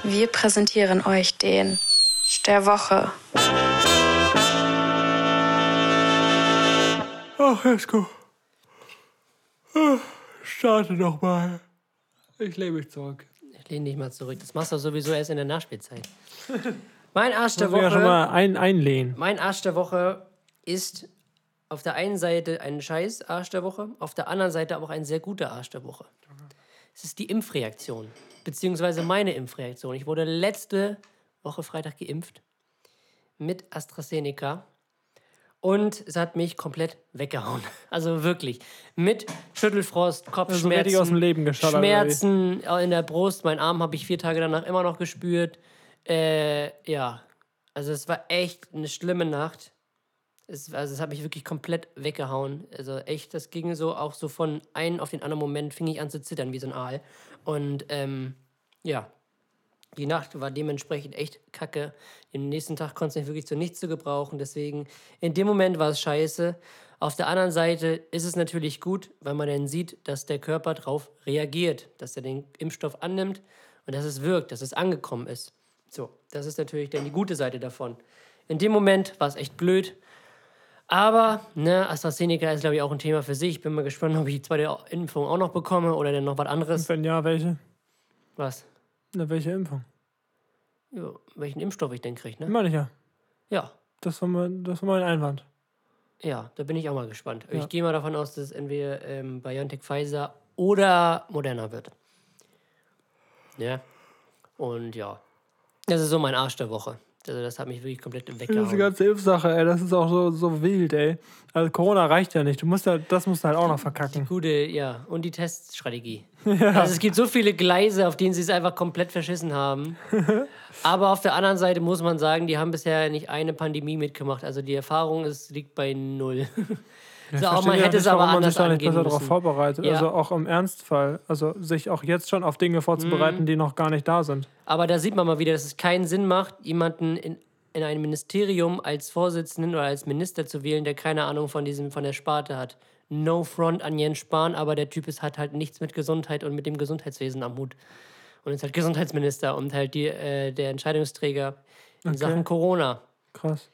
Wir präsentieren euch den der Woche. Ach, Esko. Starte doch mal. Ich lehne mich zurück. Ich lehne dich mal zurück. Das machst du sowieso erst in der Nachspielzeit. Mein Arsch der ich ja schon Woche. mal ein, einlehnen. Mein Arsch der Woche ist auf der einen Seite ein scheiß Arsch der Woche, auf der anderen Seite aber auch ein sehr guter Arsch der Woche. Es ist die Impfreaktion, beziehungsweise meine Impfreaktion. Ich wurde letzte Woche Freitag geimpft mit AstraZeneca und es hat mich komplett weggehauen. Also wirklich. Mit Schüttelfrost, Also Kopfschmerzen, dem Leben wie? Schmerzen in der Brust. Mein Arm habe ich vier Tage danach immer noch gespürt. Äh, ja, also es war echt eine schlimme Nacht. Es, also es hat mich wirklich komplett weggehauen. Also echt, das ging so auch so von einem auf den anderen Moment fing ich an zu zittern wie so ein Aal. Und ähm, ja, die Nacht war dementsprechend echt kacke. Den nächsten Tag konnte nicht wirklich zu nichts zu gebrauchen. Deswegen, in dem Moment war es scheiße. Auf der anderen Seite ist es natürlich gut, weil man dann sieht, dass der Körper darauf reagiert, dass er den Impfstoff annimmt und dass es wirkt, dass es angekommen ist. So, das ist natürlich dann die gute Seite davon. In dem Moment war es echt blöd. Aber, ne, AstraZeneca ist, glaube ich, auch ein Thema für sich. Ich bin mal gespannt, ob ich die zweite Impfung auch noch bekomme oder dann noch was anderes. Wenn ja, welche? Was? Na, welche Impfung? Ja, welchen Impfstoff ich denn kriege, ne? Meine ich ja. Ja, Das war mein, das war mein Einwand. ja, da bin ich auch mal gespannt. Ja. Ich gehe mal davon aus, dass es entweder ähm, BioNTech Pfizer oder Moderna wird. Ja. Und ja, das ist so mein Arsch der Woche. Also das hat mich wirklich komplett die weggehauen. ganze Impfsache, ey. Das ist auch so, so wild, ey. Also Corona reicht ja nicht. Du musst ja, das musst du halt auch noch verkacken. Gute, ja. Und die Teststrategie. Also es gibt so viele Gleise, auf denen sie es einfach komplett verschissen haben. Aber auf der anderen Seite muss man sagen, die haben bisher nicht eine Pandemie mitgemacht. Also die Erfahrung ist, liegt bei null. so, auch man hätte es aber man anders sich da nicht besser darauf vorbereitet. Ja. Also auch im Ernstfall. Also sich auch jetzt schon auf Dinge vorzubereiten, die noch gar nicht da sind. Aber da sieht man mal wieder, dass es keinen Sinn macht, jemanden in, in ein Ministerium als Vorsitzenden oder als Minister zu wählen, der keine Ahnung von diesem von der Sparte hat. No front an Jens Spahn, aber der Typ ist, hat halt nichts mit Gesundheit und mit dem Gesundheitswesen am Hut. Und ist halt Gesundheitsminister und halt die, äh, der Entscheidungsträger in Sachen Corona. Krass.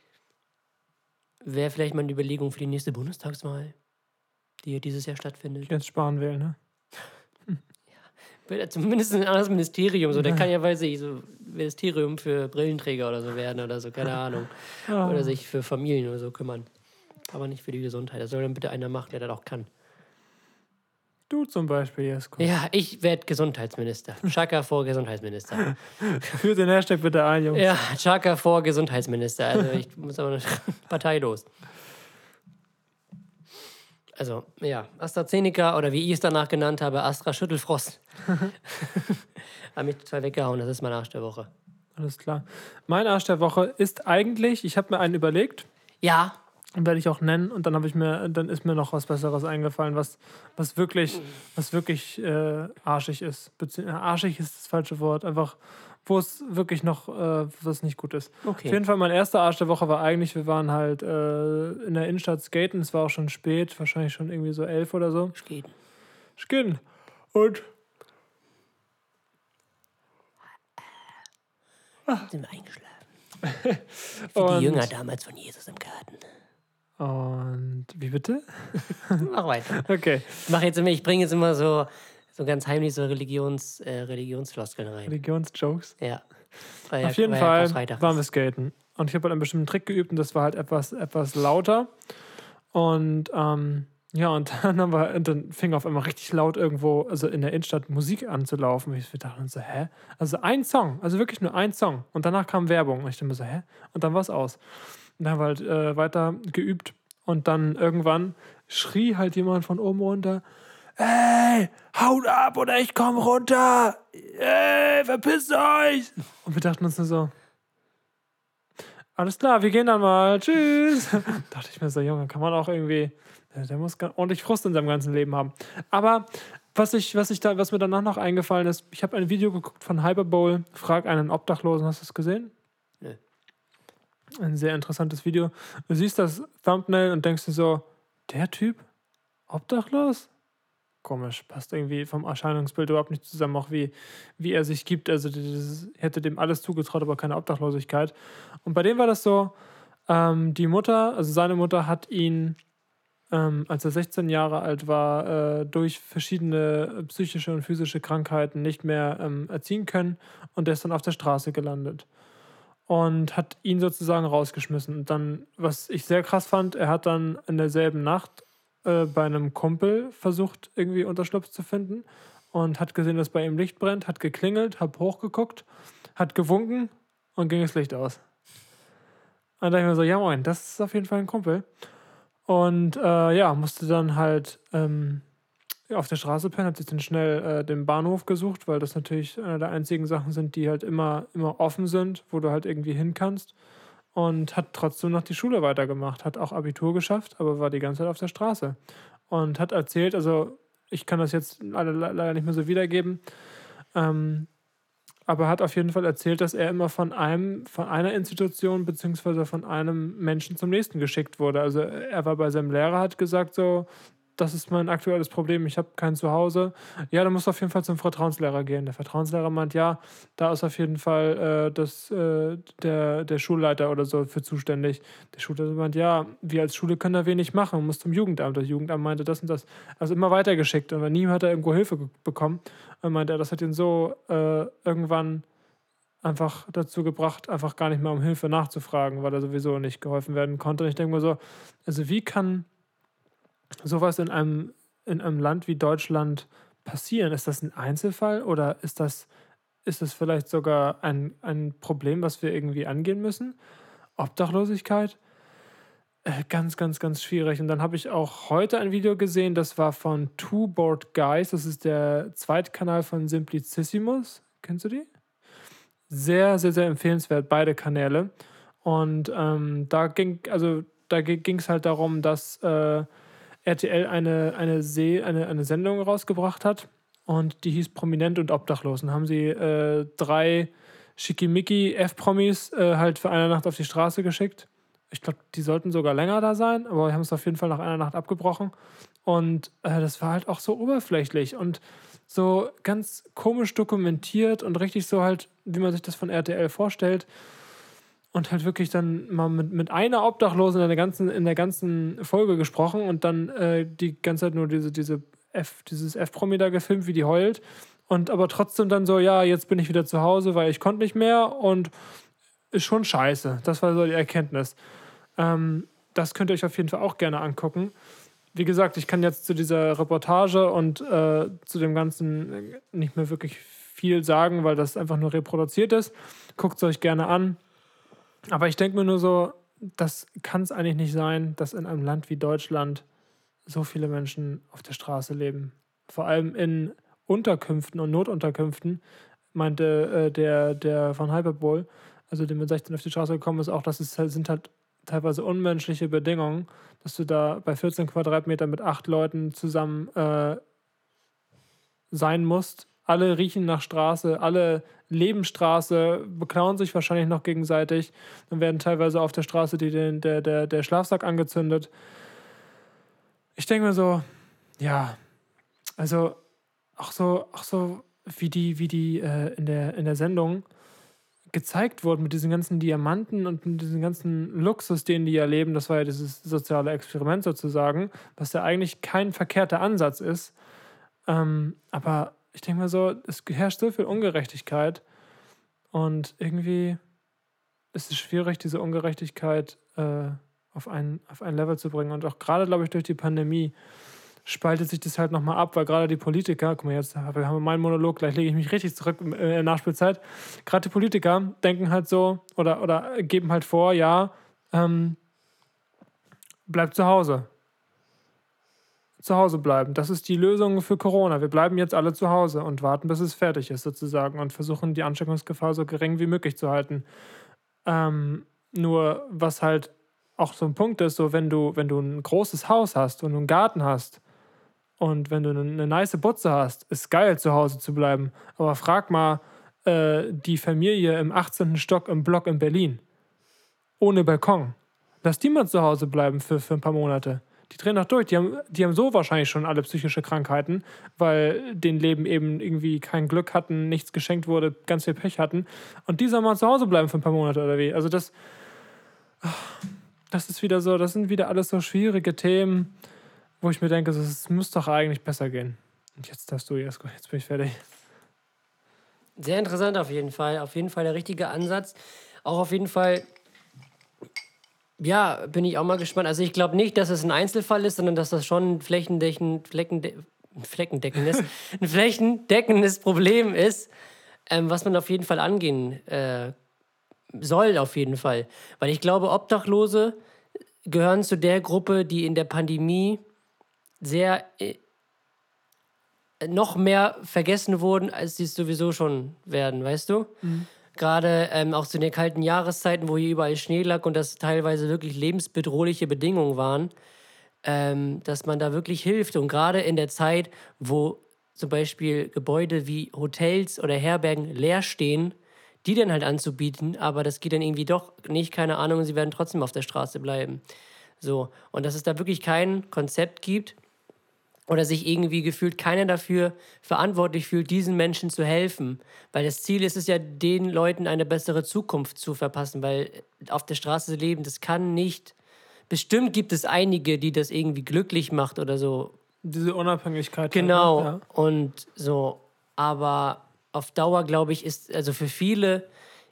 Wäre vielleicht mal eine Überlegung für die nächste Bundestagswahl, die ja dieses Jahr stattfindet. Jetzt sparen wählen, ne? Zumindest ein anderes Ministerium. So, der kann ja, weiß ich, so Ministerium für Brillenträger oder so werden oder so, keine Ahnung. Oder sich für Familien oder so kümmern. Aber nicht für die Gesundheit. Das soll dann bitte einer machen, der das auch kann. Du zum Beispiel, Jesko. Ja, ich werde Gesundheitsminister. Chaka vor Gesundheitsminister. Führt den Hashtag bitte ein, Jungs. Ja, Chaka vor Gesundheitsminister. Also ich muss aber eine Partei los. Also, ja, AstraZeneca oder wie ich es danach genannt habe, Astra Schüttelfrost. Hat mich total weggehauen. Das ist mein Arsch der Woche. Alles klar. Mein Arsch der Woche ist eigentlich, ich habe mir einen überlegt, Ja, werde ich auch nennen und dann habe ich mir, dann ist mir noch was Besseres eingefallen, was, was wirklich, was wirklich äh, arschig ist. Bezieh äh, arschig ist das falsche Wort, einfach, wo es wirklich noch, äh, was nicht gut ist. Okay. Auf jeden Fall, mein erster Arsch der Woche war eigentlich, wir waren halt äh, in der Innenstadt skaten, es war auch schon spät, wahrscheinlich schon irgendwie so elf oder so. geht. Skaten. Und Sind wir eingeschlafen. Wie die Jünger damals von Jesus im Garten. Und wie bitte? Mach weiter. Okay. Ich, mach jetzt immer, ich bringe jetzt immer so, so ganz heimlich so Religions, äh, Religionsfloskeln rein. Religionsjokes. Ja. Ja- Auf jeden ja Fall Karfreitag. waren wir skaten. Und ich habe halt einen bestimmten Trick geübt und das war halt etwas, etwas lauter. Und ähm, ja, und dann, haben wir, dann fing auf einmal richtig laut irgendwo, also in der Innenstadt, Musik anzulaufen. Und wir dachten so, hä? Also ein Song, also wirklich nur ein Song. Und danach kam Werbung. Und ich dachte mir so, hä? Und dann war es aus. Und haben halt äh, weiter geübt. Und dann irgendwann schrie halt jemand von oben runter, ey, haut ab oder ich komm runter. Ey, verpisst euch. Und wir dachten uns nur so, alles klar, wir gehen dann mal. Tschüss. dachte ich mir so, Junge, kann man auch irgendwie, der, der muss ordentlich Frust in seinem ganzen Leben haben. Aber was, ich, was, ich da, was mir danach noch eingefallen ist, ich habe ein Video geguckt von Hyperbowl, Frag einen Obdachlosen, hast du es gesehen? Ein sehr interessantes Video. Du siehst das Thumbnail und denkst dir so, der Typ? Obdachlos? Komisch, passt irgendwie vom Erscheinungsbild überhaupt nicht zusammen, auch wie, wie er sich gibt. Also, das, hätte dem alles zugetraut, aber keine Obdachlosigkeit. Und bei dem war das so, ähm, die Mutter, also seine Mutter hat ihn, ähm, als er 16 Jahre alt war, äh, durch verschiedene psychische und physische Krankheiten nicht mehr ähm, erziehen können und der ist dann auf der Straße gelandet und hat ihn sozusagen rausgeschmissen. Und dann, was ich sehr krass fand, er hat dann in derselben Nacht äh, bei einem Kumpel versucht, irgendwie Unterschlupf zu finden und hat gesehen, dass bei ihm Licht brennt, hat geklingelt, hat hochgeguckt, hat gewunken und ging das Licht aus. Und da dachte ich mir so, ja moin, das ist auf jeden Fall ein Kumpel. Und äh, ja, musste dann halt ähm, auf der Straße pennen, hat sich dann schnell äh, den Bahnhof gesucht, weil das natürlich eine der einzigen Sachen sind, die halt immer, immer offen sind, wo du halt irgendwie hin kannst. Und hat trotzdem noch die Schule weitergemacht, hat auch Abitur geschafft, aber war die ganze Zeit auf der Straße. Und hat erzählt, also ich kann das jetzt leider, nicht mehr so wiedergeben, ähm, aber hat auf jeden Fall erzählt, dass er immer von einem, von einer Institution beziehungsweise von einem Menschen zum nächsten geschickt wurde. Also er war bei seinem Lehrer, hat gesagt so, das ist mein aktuelles Problem, ich habe kein Zuhause. Ja, du musst auf jeden Fall zum Vertrauenslehrer gehen. Der Vertrauenslehrer meint, ja, da ist auf jeden Fall äh, das, äh, der, der Schulleiter oder so für zuständig. Der Schulleiter meint, ja, wir als Schule können da wenig machen, muss zum Jugendamt. Das Jugendamt meinte das und das. Also immer weitergeschickt und nie hat er irgendwo Hilfe bekommen. Und meinte er, das hat ihn so äh, irgendwann einfach dazu gebracht, einfach gar nicht mehr um Hilfe nachzufragen, weil er sowieso nicht geholfen werden konnte. Und ich denke mir so, also wie kann sowas in einem, in einem Land wie Deutschland passieren? Ist das ein Einzelfall oder ist das, ist das vielleicht sogar ein, ein Problem, was wir irgendwie angehen müssen? Obdachlosigkeit? Äh, Ganz, ganz, ganz schwierig. Und dann habe ich auch heute ein Video gesehen, das war von Two Board Guys. Das ist der Zweitkanal von Simplicissimus. Kennst du die? Sehr, sehr, sehr empfehlenswert, beide Kanäle. Und ähm, da ging, also da ging es halt darum, dass äh, RTL eine, eine, See, eine, eine Sendung rausgebracht hat und die hieß Prominent und Obdachlos. Und haben sie äh, drei Schickimicki F-Promis äh, halt für eine Nacht auf die Straße geschickt. Ich glaube, die sollten sogar länger da sein, aber wir haben es auf jeden Fall nach einer Nacht abgebrochen. Und äh, das war halt auch so oberflächlich und so ganz komisch dokumentiert und richtig so halt, wie man sich das von RTL vorstellt. Und halt wirklich dann mal mit, mit einer Obdachlosen in der ganzen, in der ganzen Folge gesprochen und dann äh, die ganze Zeit nur diese, diese F, dieses F-Promi da gefilmt, wie die heult. Und aber trotzdem dann so, ja, jetzt bin ich wieder zu Hause, weil ich konnte nicht mehr und ist schon scheiße. Das war so die Erkenntnis. Ähm, das könnt ihr euch auf jeden Fall auch gerne angucken. Wie gesagt, ich kann jetzt zu dieser Reportage und äh, zu dem Ganzen nicht mehr wirklich viel sagen, weil das einfach nur reproduziert ist. Guckt es euch gerne an. Aber ich denke mir nur so, das kann es eigentlich nicht sein, dass in einem Land wie Deutschland so viele Menschen auf der Straße leben. Vor allem in Unterkünften und Notunterkünften, meinte äh, der, der von Hyperbol, also der mit 16 auf die Straße gekommen ist, auch, dass es halt, sind halt teilweise unmenschliche Bedingungen, dass du da bei 14 Quadratmetern mit acht Leuten zusammen äh, sein musst. Alle riechen nach Straße, alle leben Straße, beklauen sich wahrscheinlich noch gegenseitig. Dann werden teilweise auf der Straße die, der, der, der Schlafsack angezündet. Ich denke mir so, ja, also auch so, auch so wie die, wie die äh, in, der, in der Sendung gezeigt wurden mit diesen ganzen Diamanten und mit diesen ganzen Luxus, den die erleben, das war ja dieses soziale Experiment sozusagen, was ja eigentlich kein verkehrter Ansatz ist. Ähm, aber ich denke mal so, es herrscht so viel Ungerechtigkeit und irgendwie ist es schwierig, diese Ungerechtigkeit äh, auf, ein, auf ein Level zu bringen. Und auch gerade, glaube ich, durch die Pandemie spaltet sich das halt nochmal ab, weil gerade die Politiker, guck mal, jetzt haben wir meinen Monolog, gleich lege ich mich richtig zurück in der Nachspielzeit. Gerade die Politiker denken halt so oder, oder geben halt vor, ja, ähm, bleibt zu Hause. Zu Hause bleiben. Das ist die Lösung für Corona. Wir bleiben jetzt alle zu Hause und warten, bis es fertig ist, sozusagen, und versuchen, die Ansteckungsgefahr so gering wie möglich zu halten. Ähm, nur, was halt auch so ein Punkt ist, so wenn du, wenn du ein großes Haus hast und einen Garten hast und wenn du eine, eine nice Butze hast, ist geil, zu Hause zu bleiben. Aber frag mal äh, die Familie im 18. Stock im Block in Berlin. Ohne Balkon. Lass die mal zu Hause bleiben für, für ein paar Monate. Die drehen doch durch. Die haben, die haben so wahrscheinlich schon alle psychische Krankheiten, weil den Leben eben irgendwie kein Glück hatten, nichts geschenkt wurde, ganz viel Pech hatten. Und die sollen mal zu Hause bleiben für ein paar Monate oder wie? Also das das ist wieder so, das sind wieder alles so schwierige Themen, wo ich mir denke, es muss doch eigentlich besser gehen. Und jetzt darfst du, Jesko, jetzt bin ich fertig. Sehr interessant auf jeden Fall. Auf jeden Fall der richtige Ansatz. Auch auf jeden Fall, ja, bin ich auch mal gespannt. Also ich glaube nicht, dass es ein Einzelfall ist, sondern dass das schon ein flächendeckend, fleckende, fleckendeckendes, ein flächendeckendes Problem ist, ähm, was man auf jeden Fall angehen äh, soll, auf jeden Fall. Weil ich glaube, Obdachlose gehören zu der Gruppe, die in der Pandemie sehr äh, noch mehr vergessen wurden, als sie es sowieso schon werden, weißt du? Gerade ähm, auch zu den kalten Jahreszeiten, wo hier überall Schnee lag und das teilweise wirklich lebensbedrohliche Bedingungen waren, ähm, dass man da wirklich hilft. Und gerade in der Zeit, wo zum Beispiel Gebäude wie Hotels oder Herbergen leer stehen, die dann halt anzubieten, aber das geht dann irgendwie doch nicht, keine Ahnung, sie werden trotzdem auf der Straße bleiben. So, und dass es da wirklich kein Konzept gibt, oder sich irgendwie gefühlt keiner dafür verantwortlich fühlt, diesen Menschen zu helfen. Weil das Ziel ist es ja, den Leuten eine bessere Zukunft zu verpassen, weil auf der Straße leben, das kann nicht. Bestimmt gibt es einige, die das irgendwie glücklich macht oder so. Diese Unabhängigkeit. Genau. Halt, ne? Und so, aber auf Dauer, glaube ich, ist, also für viele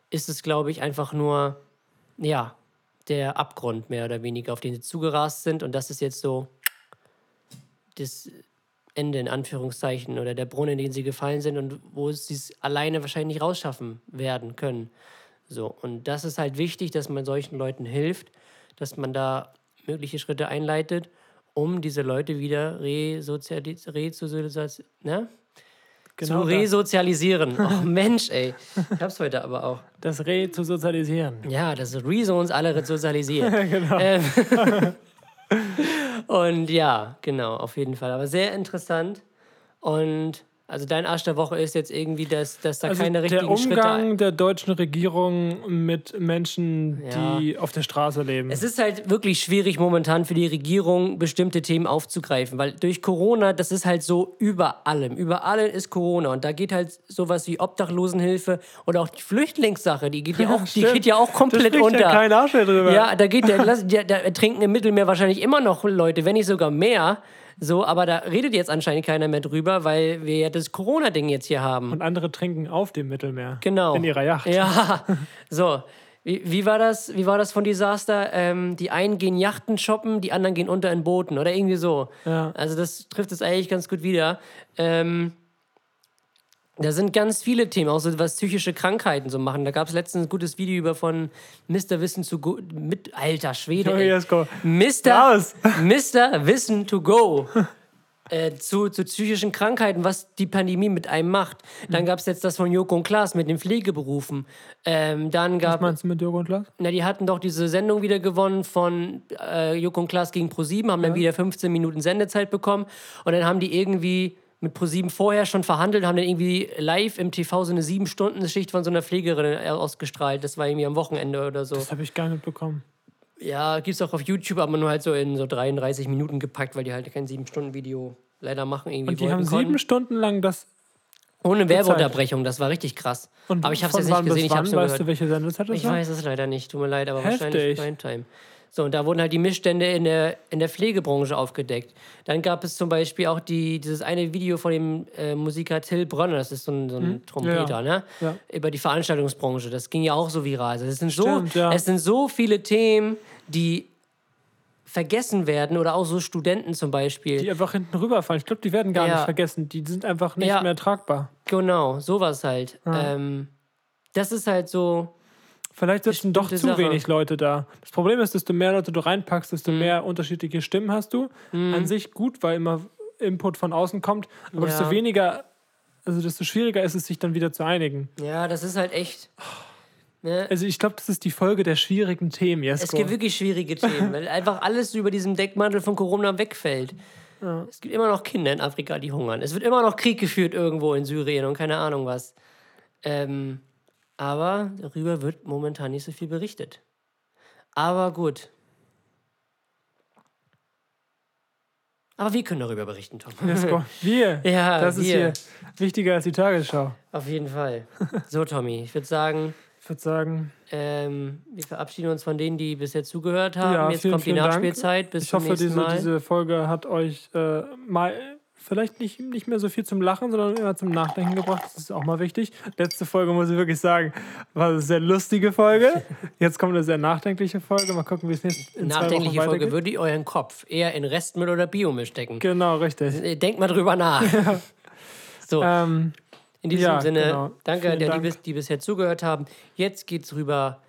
ist es, glaube ich, einfach nur, ja, der Abgrund mehr oder weniger, auf den sie zugerast sind. Und das ist jetzt so das Ende in Anführungszeichen oder der Brunnen, in den sie gefallen sind und wo sie es alleine wahrscheinlich nicht rausschaffen werden können. So, und das ist halt wichtig, dass man solchen Leuten hilft, dass man da mögliche Schritte einleitet, um diese Leute wieder resozialis resozialis ne? Genau zu resozialisieren. Oh Mensch, ey. Ich hab's heute aber auch. Das Reh zu sozialisieren. Ja, das Rezo uns alle resozialisiert. genau. Ähm, und ja, genau, auf jeden Fall. Aber sehr interessant. Und also dein Arsch der Woche ist jetzt irgendwie, dass, dass da Also keine der richtigen Schritte. Umgang der deutschen Regierung mit Menschen, Ja. die auf der Straße leben. Es ist halt wirklich schwierig momentan für die Regierung, bestimmte Themen aufzugreifen, weil durch Corona, das ist halt so über allem. Über allem ist Corona. Und da geht halt sowas wie Obdachlosenhilfe oder auch die Flüchtlingssache, die geht ja, auch, die geht ja auch da komplett spricht unter. ja kein Arsch mehr drüber. Ja, da geht der, der, da ertrinken im Mittelmeer wahrscheinlich immer noch Leute, wenn nicht sogar mehr. So, aber da redet jetzt anscheinend keiner mehr drüber, weil wir ja das Corona-Ding jetzt hier haben. Und andere trinken auf dem Mittelmeer. Genau. In ihrer Yacht. Ja, so. Wie, wie, war das, wie war das von Disaster? Ähm, die einen gehen Yachten shoppen, die anderen gehen unter in Booten oder irgendwie so. Ja. Also das trifft es eigentlich ganz gut wieder. Ähm, da sind ganz viele Themen, auch so was psychische Krankheiten so machen. Da gab es letztens ein gutes Video über von Mr. Wissen to go. Mit, alter Schwede. Oh, ey. Mr. Mr. Wissen to go. Äh, zu, zu psychischen Krankheiten, was die Pandemie mit einem macht. Dann Mhm. gab es jetzt das von Joko und Klaas mit den Pflegeberufen. Ähm, dann Was gab meinst du mit Jürgen und Lars? na, die hatten doch diese Sendung wieder gewonnen von äh, Joko und Klaas gegen ProSieben, haben dann wieder 15 Minuten Sendezeit bekommen und dann haben die irgendwie mit ProSieben vorher schon verhandelt, haben dann irgendwie live im TV so eine sieben Stunden Schicht von so einer Pflegerin ausgestrahlt. Das war irgendwie am Wochenende oder so. Das habe ich gar nicht bekommen. Ja, gibt's auch auf YouTube, aber nur halt so in so 33 Minuten gepackt, weil die halt kein sieben Stunden Video leider machen irgendwie Und die haben konnten. sieben Stunden lang das. ohne Werbeunterbrechung. Das war richtig krass. Und aber ich habe es jetzt nicht gesehen, ich habe es nur gehört. du, welche Sendezeit das Ich war? weiß es leider nicht, tut mir leid, aber Heftig. wahrscheinlich Primetime. So, und da wurden halt die Missstände in der, in der Pflegebranche aufgedeckt. Dann gab es zum Beispiel auch die, dieses eine Video von dem äh, Musiker Till Brönner, das ist so ein, so ein Trompeter, Hm? Ja. ne? Ja. Über die Veranstaltungsbranche. Das ging ja auch so viral. Also es, sind so, ja. es sind so viele Themen, die vergessen werden oder auch so Studenten zum Beispiel. Die einfach hinten rüberfallen. Ich glaube, die werden gar Ja. nicht vergessen. Die sind einfach nicht Ja. mehr tragbar. Genau, sowas halt. Ähm, das ist halt so. Vielleicht sitzen doch zu Sache. wenig Leute da. Das Problem ist, desto mehr Leute du reinpackst, desto Mhm. mehr unterschiedliche Stimmen hast du. An sich gut, weil immer Input von außen kommt. Aber Ja. desto weniger, also desto schwieriger ist es, sich dann wieder zu einigen. Ja, das ist halt echt. Ne? Also ich glaube, das ist die Folge der schwierigen Themen, Es Jesko. gibt wirklich schwierige Themen, weil einfach alles über diesem Deckmantel von Corona wegfällt. Es gibt immer noch Kinder in Afrika, die hungern. Es wird immer noch Krieg geführt irgendwo in Syrien und keine Ahnung was. Ähm, aber darüber wird momentan nicht so viel berichtet. Aber gut. Aber wir können darüber berichten, Tom. Wir. Ja, das ist wir. hier wichtiger als die Tagesschau. Auf jeden Fall. So, Tommy, ich würde sagen, Ich würde sagen, ähm, wir verabschieden uns von denen, die bisher zugehört haben. Ja, Jetzt vielen, kommt die Dank. Nachspielzeit. Bis ich zum hoffe, nächsten diese, Mal. diese Folge hat euch äh, mal vielleicht nicht, nicht mehr so viel zum Lachen, sondern eher zum Nachdenken gebracht. Das ist auch mal wichtig. Letzte Folge, muss ich wirklich sagen, war eine sehr lustige Folge. Jetzt kommt eine sehr nachdenkliche Folge. Mal gucken, wie es nächste in Nachdenkliche Folge würde ich euren Kopf eher in Restmüll oder Biomüll stecken. Genau, richtig. Äh, Denkt mal drüber nach. So, Ähm, in diesem ja, Sinne, genau. danke an die, Dank. bis- die bisher zugehört haben. Jetzt geht's rüber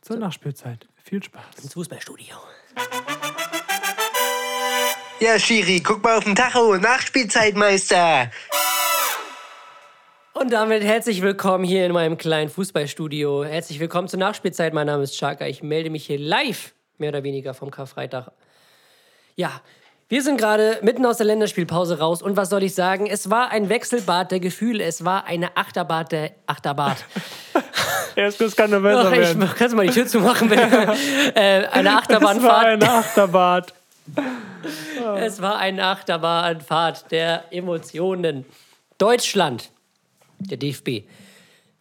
zur Nachspielzeit. Viel Spaß. ins Fußballstudio. Ja, Schiri, guck mal auf den Tacho. Nachspielzeitmeister. Und damit herzlich willkommen hier in meinem kleinen Fußballstudio. Herzlich willkommen zur Nachspielzeit. Mein Name ist Chaka. Ich melde mich hier live, mehr oder weniger vom Karfreitag. Ja, wir sind gerade mitten aus der Länderspielpause raus. Und was soll ich sagen? Es war ein Wechselbad der Gefühle. Es war eine Achterbahn der Achterbahn. Erst das kann nur besser Ach, ich, werden. kannst du mal die Tür zumachen, bitte? äh, eine Es war Achterbahnfahrt eine Achterbahn Es war eine Achterbahnfahrt der Emotionen. Deutschland, der DFB,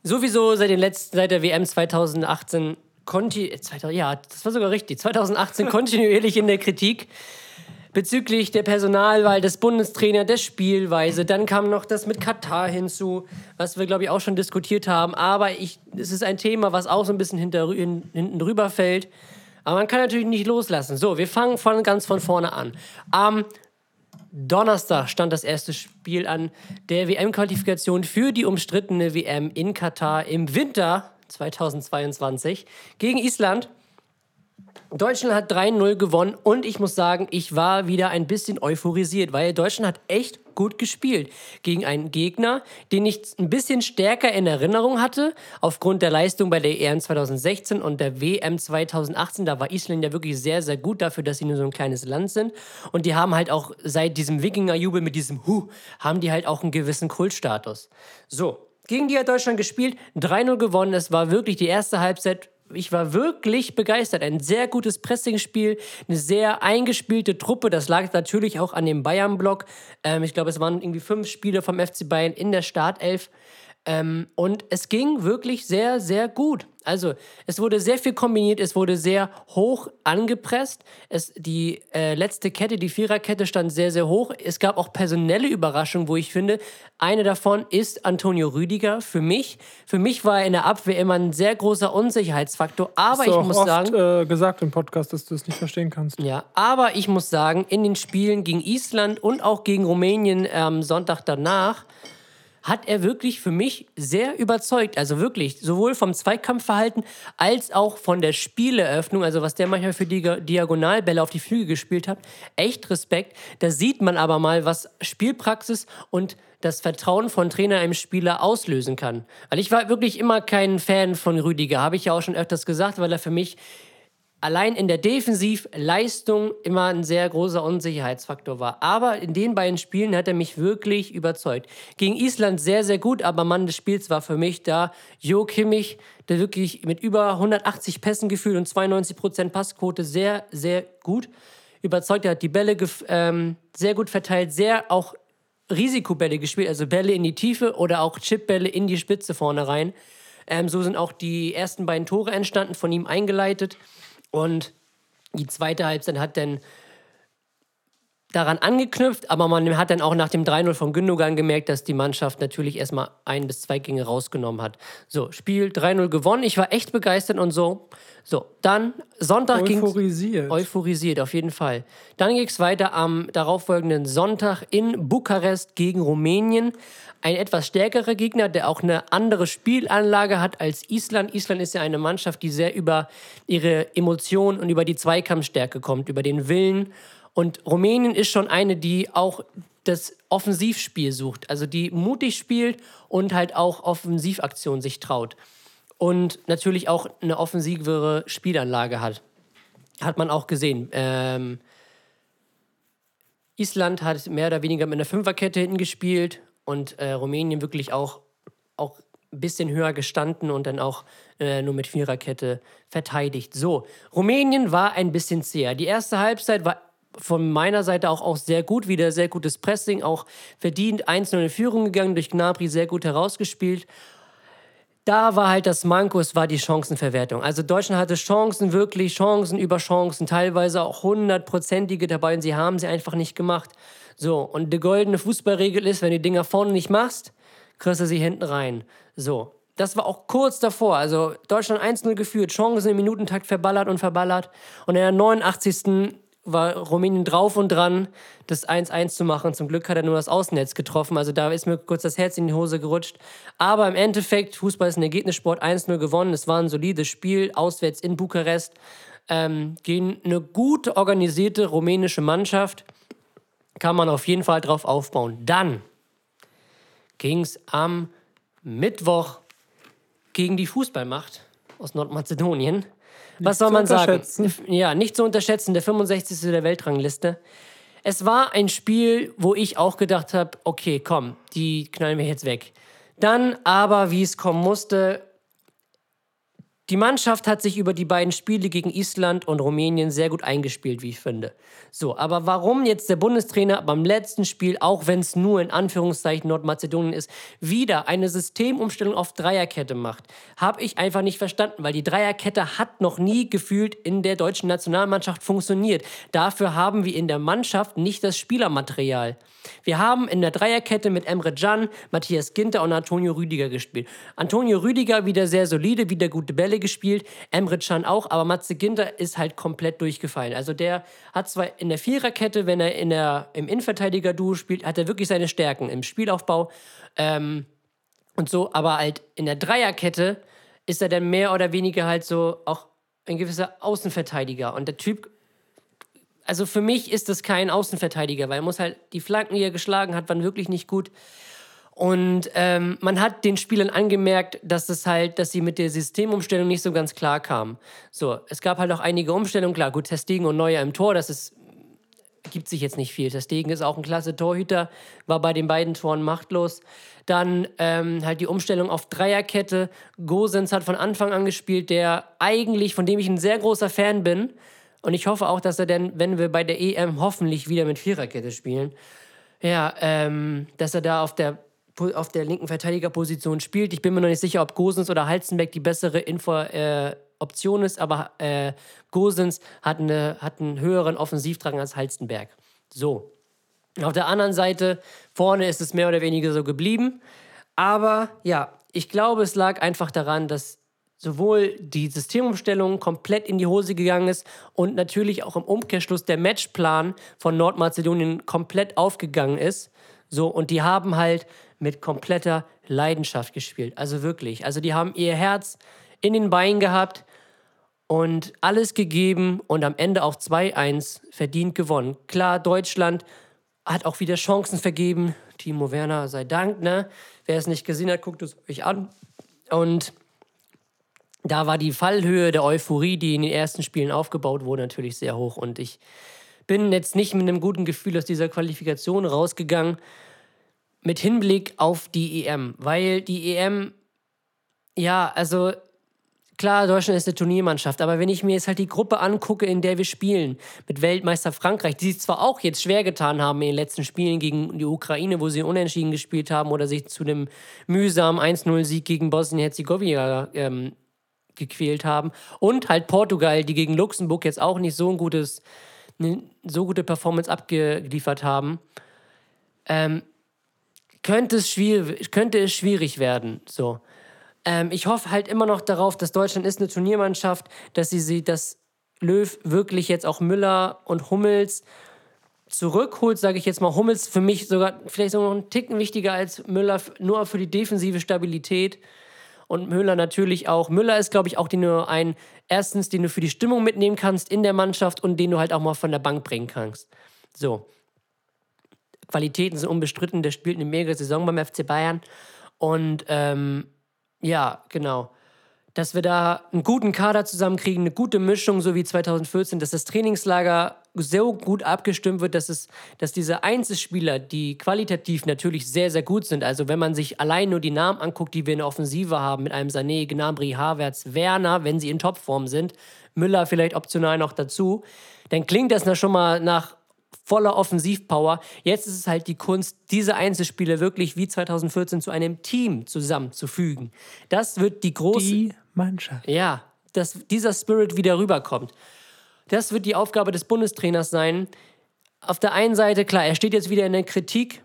sowieso seit, den letzten, seit der WM 2018, konti, äh, 2000, ja, das war sogar richtig, 2018 kontinuierlich in der Kritik bezüglich der Personalwahl des Bundestrainers, der Spielweise. Dann kam noch das mit Katar hinzu, was wir, glaube ich, auch schon diskutiert haben. Aber ich, es ist ein Thema, was auch so ein bisschen hinter, hin, hinten drüber fällt. Aber man kann natürlich nicht loslassen. So, wir fangen von ganz von vorne an. Am Donnerstag stand das erste Spiel an der WM-Qualifikation für die umstrittene WM in Katar im Winter 2022 gegen Island. Deutschland hat 3-0 gewonnen und ich muss sagen, ich war wieder ein bisschen euphorisiert, weil Deutschland hat echt gut gespielt gegen einen Gegner, den ich ein bisschen stärker in Erinnerung hatte, aufgrund der Leistung bei der EM 2016 und der WM 2018. Da war Island ja wirklich sehr, sehr gut dafür, dass sie nur so ein kleines Land sind. Und die haben halt auch seit diesem Wikingerjubel mit diesem Hu, haben die halt auch einen gewissen Kultstatus. So, gegen die hat Deutschland gespielt, 3-0 gewonnen. Es war wirklich die erste Halbzeit ich war wirklich begeistert. Ein sehr gutes Pressingspiel, eine sehr eingespielte Truppe. Das lag natürlich auch an dem Bayern-Block. Ähm, ich glaube, es waren irgendwie fünf Spieler vom FC Bayern in der Startelf. Ähm, und es ging wirklich sehr, sehr gut. Also es wurde sehr viel kombiniert, es wurde sehr hoch angepresst. Es, die äh, letzte Kette, die Viererkette stand sehr, sehr hoch. Es gab auch personelle Überraschungen, wo ich finde, eine davon ist Antonio Rüdiger für mich. Für mich war er in der Abwehr immer ein sehr großer Unsicherheitsfaktor. Aber Hast du ich auch muss oft, sagen... äh, gesagt im Podcast, dass du es nicht verstehen kannst. Ja, aber ich muss sagen, in den Spielen gegen Island und auch gegen Rumänien am Sonntag danach hat er wirklich für mich sehr überzeugt. Also wirklich, sowohl vom Zweikampfverhalten als auch von der Spieleröffnung, also was der manchmal für die Diagonalbälle auf die Flügel gespielt hat. Echt Respekt. Da sieht man aber mal, was Spielpraxis und das Vertrauen von Trainer einem Spieler auslösen kann. Weil ich war wirklich immer kein Fan von Rüdiger, habe ich ja auch schon öfters gesagt, weil er für mich allein in der Defensivleistung immer ein sehr großer Unsicherheitsfaktor war. Aber in den beiden Spielen hat er mich wirklich überzeugt. Gegen Island sehr, sehr gut, aber Mann des Spiels war für mich da Jo Kimmich, der wirklich mit über 180 Pässen gefühlt und 92% Passquote sehr, sehr gut überzeugt. Er hat die Bälle ähm, sehr gut verteilt, sehr auch Risikobälle gespielt, also Bälle in die Tiefe oder auch Chipbälle in die Spitze vorne rein. Ähm, so sind auch die ersten beiden Tore entstanden, von ihm eingeleitet. Und die zweite Halbzeit hat dann daran angeknüpft, aber man hat dann auch nach dem 3-0 von Gündogan gemerkt, dass die Mannschaft natürlich erstmal ein bis zwei Gänge rausgenommen hat. So, Spiel 3-0 gewonnen. Ich war echt begeistert und so. So, dann Sonntag ging Euphorisiert. Euphorisiert, auf jeden Fall. Dann ging es weiter am darauffolgenden Sonntag in Bukarest gegen Rumänien. Ein etwas stärkerer Gegner, der auch eine andere Spielanlage hat als Island. Island ist ja eine Mannschaft, die sehr über ihre Emotionen und über die Zweikampfstärke kommt, über den Willen. Und Rumänien ist schon eine, die auch das Offensivspiel sucht, also die mutig spielt und halt auch Offensivaktionen sich traut. Und natürlich auch eine offensivere Spielanlage hat. Hat man auch gesehen. Ähm, Island hat mehr oder weniger mit einer Fünferkette hinten gespielt und äh, Rumänien wirklich auch, auch ein bisschen höher gestanden und dann auch äh, nur mit Viererkette verteidigt. So, Rumänien war ein bisschen zäher. Die erste Halbzeit war von meiner Seite auch, auch sehr gut, wieder sehr gutes Pressing, auch verdient 1-0 in Führung gegangen, durch Gnabry sehr gut herausgespielt. Da war halt das Manko, es war die Chancenverwertung. Also Deutschland hatte Chancen, wirklich Chancen über Chancen, teilweise auch hundertprozentige dabei und sie haben sie einfach nicht gemacht. So, und die goldene Fußballregel ist, wenn du die Dinger vorne nicht machst, kriegst du sie hinten rein. So, das war auch kurz davor. Also Deutschland 1-0 geführt, Chancen im Minutentakt verballert und verballert. Und in der 89 war Rumänien drauf und dran, das 1-1 zu machen. Zum Glück hat er nur das Außennetz getroffen. Also da ist mir kurz das Herz in die Hose gerutscht. Aber im Endeffekt, Fußball ist ein Ergebnissport, 1-0 gewonnen. Es war ein solides Spiel, auswärts in Bukarest. Ähm, gegen eine gut organisierte rumänische Mannschaft kann man auf jeden Fall drauf aufbauen. Dann ging es am Mittwoch gegen die Fußballmacht aus Nordmazedonien. Was soll man sagen? Ja, nicht zu unterschätzen, der 65. der Weltrangliste. Es war ein Spiel, wo ich auch gedacht habe, okay, komm, die knallen wir jetzt weg. Dann aber, wie es kommen musste, die Mannschaft hat sich über die beiden Spiele gegen Island und Rumänien sehr gut eingespielt, wie ich finde. So, aber warum jetzt der Bundestrainer beim letzten Spiel, auch wenn es nur in Anführungszeichen Nordmazedonien ist, wieder eine Systemumstellung auf Dreierkette macht, habe ich einfach nicht verstanden, weil die Dreierkette hat noch nie gefühlt in der deutschen Nationalmannschaft funktioniert. Dafür haben wir in der Mannschaft nicht das Spielermaterial. Wir haben in der Dreierkette mit Emre Can, Matthias Ginter und Antonio Rüdiger gespielt. Antonio Rüdiger wieder sehr solide, wieder gute Bälle gespielt. Emre Can auch, aber Matze Ginter ist halt komplett durchgefallen. Also der hat zwar in der Viererkette, wenn er in der, im Innenverteidiger-Duo spielt, hat er wirklich seine Stärken im Spielaufbau ähm, und so, aber halt in der Dreierkette ist er dann mehr oder weniger halt so auch ein gewisser Außenverteidiger. Und der Typ also für mich ist das kein Außenverteidiger, weil er muss halt die Flanken, die er geschlagen hat, waren wirklich nicht gut. Und ähm, man hat den Spielern angemerkt, dass es halt, dass sie mit der Systemumstellung nicht so ganz klar kamen. So, es gab halt auch einige Umstellungen, klar, gut, Testegen und Neuer im Tor, das ist, gibt sich jetzt nicht viel. Testegen ist auch ein klasse Torhüter, war bei den beiden Toren machtlos. Dann ähm, halt die Umstellung auf Dreierkette. Gosens hat von Anfang an gespielt, der eigentlich, von dem ich ein sehr großer Fan bin, und ich hoffe auch, dass er dann, wenn wir bei der EM hoffentlich wieder mit Viererkette spielen, ja, ähm, dass er da auf der, auf der linken Verteidigerposition spielt. Ich bin mir noch nicht sicher, ob Gosens oder Halzenbeck die bessere Info, äh, Option ist, aber äh, Gosens hat, eine, hat einen höheren Offensivdrang als Halstenberg. So. Auf der anderen Seite, vorne ist es mehr oder weniger so geblieben. Aber ja, ich glaube, es lag einfach daran, dass sowohl die Systemumstellung komplett in die Hose gegangen ist und natürlich auch im Umkehrschluss der Matchplan von Nordmazedonien komplett aufgegangen ist. So, und die haben halt mit kompletter Leidenschaft gespielt. Also wirklich. Also die haben ihr Herz in den Beinen gehabt und alles gegeben und am Ende auch 2-1 verdient gewonnen. Klar, Deutschland hat auch wieder Chancen vergeben. Timo Werner sei Dank, ne? Wer es nicht gesehen hat, guckt es euch an. Und da war die Fallhöhe der Euphorie, die in den ersten Spielen aufgebaut wurde, natürlich sehr hoch. Und ich bin jetzt nicht mit einem guten Gefühl aus dieser Qualifikation rausgegangen, mit Hinblick auf die EM. Weil die EM, ja, also klar, Deutschland ist eine Turniermannschaft, aber wenn ich mir jetzt halt die Gruppe angucke, in der wir spielen, mit Weltmeister Frankreich, die sich zwar auch jetzt schwer getan haben in den letzten Spielen gegen die Ukraine, wo sie unentschieden gespielt haben oder sich zu einem mühsamen 1-0-Sieg gegen Bosnien-Herzegowina ähm, gequält haben. Und halt Portugal, die gegen Luxemburg jetzt auch nicht so ein gutes, eine so gute Performance abgeliefert haben. Ähm, könnte, es schwierig, könnte es schwierig werden. So. Ähm, ich hoffe halt immer noch darauf, dass Deutschland ist eine Turniermannschaft, dass sie, sie dass Löw wirklich jetzt auch Müller und Hummels zurückholt, sage ich jetzt mal, Hummels für mich sogar vielleicht sogar noch einen Ticken wichtiger als Müller, nur für die defensive Stabilität und Müller natürlich auch. Müller ist, glaube ich, auch den du ein, erstens, den du für die Stimmung mitnehmen kannst in der Mannschaft und den du halt auch mal von der Bank bringen kannst. So. Qualitäten sind unbestritten, der spielt eine mega Saison beim FC Bayern. Und ähm, ja, genau dass wir da einen guten Kader zusammenkriegen, eine gute Mischung, so wie 2014, dass das Trainingslager so gut abgestimmt wird, dass, es, dass diese Einzelspieler, die qualitativ natürlich sehr, sehr gut sind, also wenn man sich allein nur die Namen anguckt, die wir in der Offensive haben, mit einem Sané, Gnabry, Havertz, Werner, wenn sie in Topform sind, Müller vielleicht optional noch dazu, dann klingt das schon mal nach voller Offensivpower. Jetzt ist es halt die Kunst, diese Einzelspiele wirklich wie 2014 zu einem Team zusammenzufügen. Das wird die große. Die Mannschaft. Ja, dass dieser Spirit wieder rüberkommt. Das wird die Aufgabe des Bundestrainers sein. Auf der einen Seite, klar, er steht jetzt wieder in der Kritik.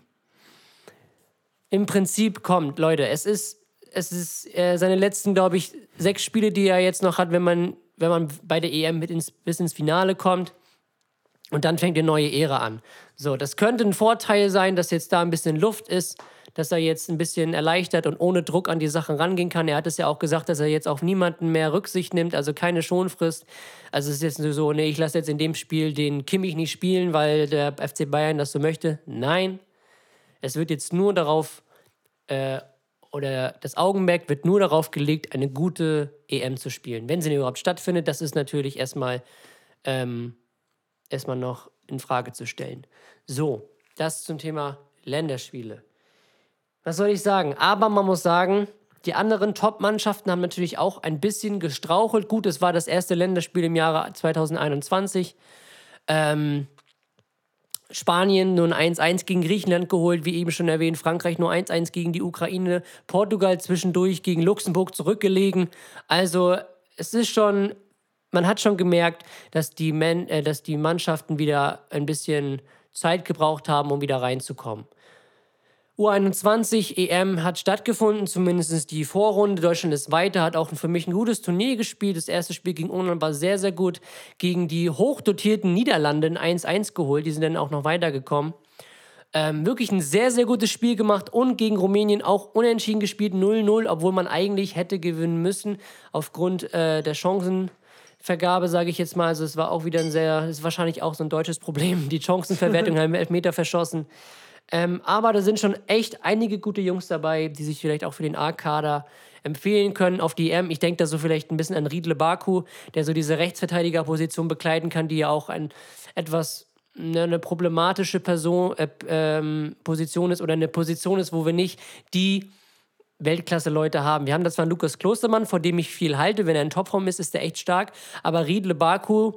Im Prinzip kommt, Leute, es ist, es ist äh, seine letzten, glaube ich, sechs Spiele, die er jetzt noch hat, wenn man, wenn man bei der EM mit ins, bis ins Finale kommt. Und dann fängt eine neue Ära an. So, das könnte ein Vorteil sein, dass jetzt da ein bisschen Luft ist, dass er jetzt ein bisschen erleichtert und ohne Druck an die Sachen rangehen kann. Er hat es ja auch gesagt, dass er jetzt auf niemanden mehr Rücksicht nimmt, also keine Schonfrist. Also es ist jetzt nur so, nee, ich lasse jetzt in dem Spiel den Kimmich nicht spielen, weil der FC Bayern das so möchte. Nein, es wird jetzt nur darauf, äh, oder das Augenmerk wird nur darauf gelegt, eine gute EM zu spielen. Wenn sie denn überhaupt stattfindet, das ist natürlich erstmal ähm, erstmal noch in Frage zu stellen. So, das zum Thema Länderspiele. Was soll ich sagen? Aber man muss sagen, Die anderen Top-Mannschaften haben natürlich auch ein bisschen gestrauchelt. Gut, es war das erste Länderspiel im Jahre 2021. Ähm, Spanien nur ein 1-1 gegen Griechenland geholt, wie eben schon erwähnt. Frankreich nur 1-1 gegen die Ukraine. Portugal zwischendurch gegen Luxemburg zurückgelegen. Also es ist schon, man hat schon gemerkt, dass die, Men äh, dass die Mannschaften wieder ein bisschen Zeit gebraucht haben, um wieder reinzukommen. U21 EM hat stattgefunden, zumindest die Vorrunde. Deutschland ist weiter, hat auch für mich ein gutes Turnier gespielt. Das erste Spiel gegen Ungarn war sehr, sehr gut. Gegen die hochdotierten Niederlande ein 1-1 geholt. Die sind dann auch noch weitergekommen. Ähm, wirklich ein sehr, sehr gutes Spiel gemacht und gegen Rumänien auch unentschieden gespielt, 0-0, obwohl man eigentlich hätte gewinnen müssen aufgrund äh, der Chancenvergabe, sage ich jetzt mal. Also es war auch wieder ein sehr, ist wahrscheinlich auch so ein deutsches Problem. Die Chancenverwertung haben Elfmeter verschossen. Ähm, aber da sind schon echt einige gute Jungs dabei, die sich vielleicht auch für den A-Kader empfehlen können auf die EM. Ich denke da so vielleicht ein bisschen an Riedle Baku, der so diese Rechtsverteidigerposition bekleiden kann, die ja auch ein etwas ne, eine problematische Person, äh, ähm, Position ist oder eine Position ist, wo wir nicht die Weltklasse-Leute haben. Wir haben das zwar Lukas Klostermann, vor dem ich viel halte. Wenn er in Topform ist, ist er echt stark. Aber Riedle Baku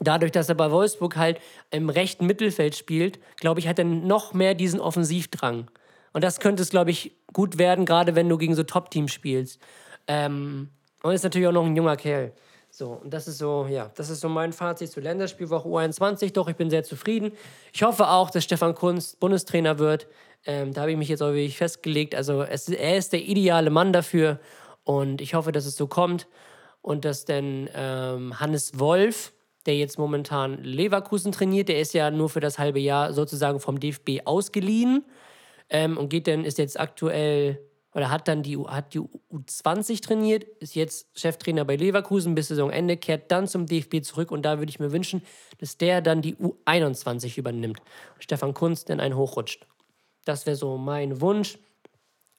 dadurch, dass er bei Wolfsburg halt im rechten Mittelfeld spielt, glaube ich, hat er noch mehr diesen Offensivdrang. Und das könnte es, glaube ich, gut werden, gerade wenn du gegen so Top-Teams spielst. Ähm, und ist natürlich auch noch ein junger Kerl. So, und das ist so, ja, das ist so mein Fazit zur Länderspielwoche U21. Doch, ich bin sehr zufrieden. Ich hoffe auch, dass Stefan Kunz Bundestrainer wird. Ähm, da habe ich mich jetzt auch wirklich festgelegt. Also, es, er ist der ideale Mann dafür. Und ich hoffe, dass es so kommt. Und dass dann ähm, Hannes Wolf, der jetzt momentan Leverkusen trainiert. Der ist ja nur für das halbe Jahr sozusagen vom DFB ausgeliehen ähm, und geht dann, ist jetzt aktuell oder hat dann die, hat die U20 trainiert, ist jetzt Cheftrainer bei Leverkusen bis Saisonende, kehrt dann zum DFB zurück und da würde ich mir wünschen, dass der dann die U21 übernimmt. Stefan Kunz dann einen hochrutscht. Das wäre so mein Wunsch.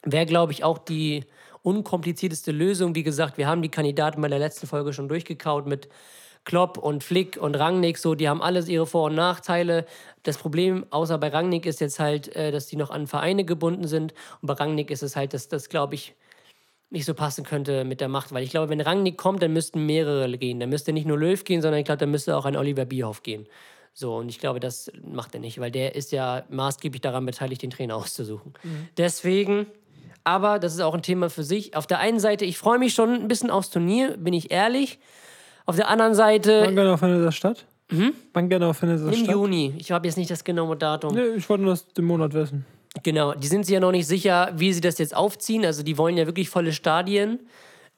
Wäre, glaube ich, auch die unkomplizierteste Lösung. Wie gesagt, wir haben die Kandidaten bei der letzten Folge schon durchgekaut mit Klopp und Flick und Rangnick, so, die haben alles ihre Vor- und Nachteile. Das Problem, außer bei Rangnick, ist jetzt halt, äh, dass die noch an Vereine gebunden sind. Und bei Rangnick ist es halt, dass das, glaube ich, nicht so passen könnte mit der Macht. Weil ich glaube, wenn Rangnick kommt, dann müssten mehrere gehen. Dann müsste nicht nur Löw gehen, sondern ich glaube, dann müsste auch ein Oliver Bierhoff gehen. So, und ich glaube, das macht er nicht, weil der ist ja maßgeblich daran beteiligt, den Trainer auszusuchen. Deswegen, aber das ist auch ein Thema für sich. Auf der einen Seite, ich freue mich schon ein bisschen aufs Turnier, bin ich ehrlich. Auf der anderen Seite, Wann genau findet das statt? Wann genau findet das im statt? Juni, ich habe jetzt nicht das genaue Datum. Nee, ich wollte nur das den Monat wissen. Genau, die sind sich ja noch nicht sicher, wie sie das jetzt aufziehen. Also die wollen ja wirklich volle Stadien.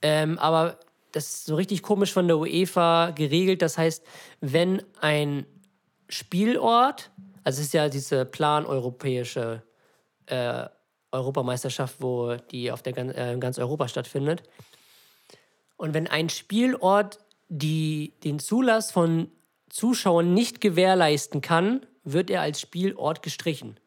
Ähm, aber das ist so richtig komisch von der UEFA geregelt. Das heißt, wenn ein Spielort, also es ist ja diese plan-europäische äh, Europameisterschaft, wo die auf der äh, ganz Europa stattfindet. Und wenn ein Spielort die, den Zulass von Zuschauern nicht gewährleisten kann, wird er als Spielort gestrichen.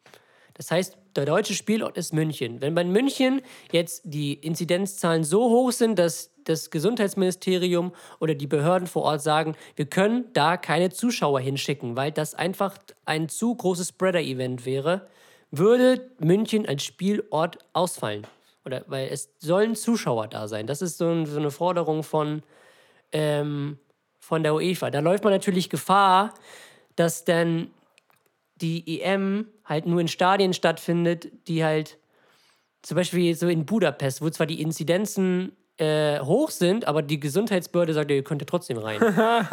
Das heißt, der deutsche Spielort ist München. Wenn bei München jetzt die Inzidenzzahlen so hoch sind, dass das Gesundheitsministerium oder die Behörden vor Ort sagen, wir können da keine Zuschauer hinschicken, weil das einfach ein zu großes Spreader-Event wäre, würde München als Spielort ausfallen. Oder weil es sollen Zuschauer da sein. Das ist so, ein, so eine Forderung von, ähm, von der UEFA. Da läuft man natürlich Gefahr, dass dann die EM halt nur in Stadien stattfindet, die halt zum Beispiel so in Budapest, wo zwar die Inzidenzen äh, hoch sind, aber die Gesundheitsbehörde sagt, ihr könnt ja trotzdem rein.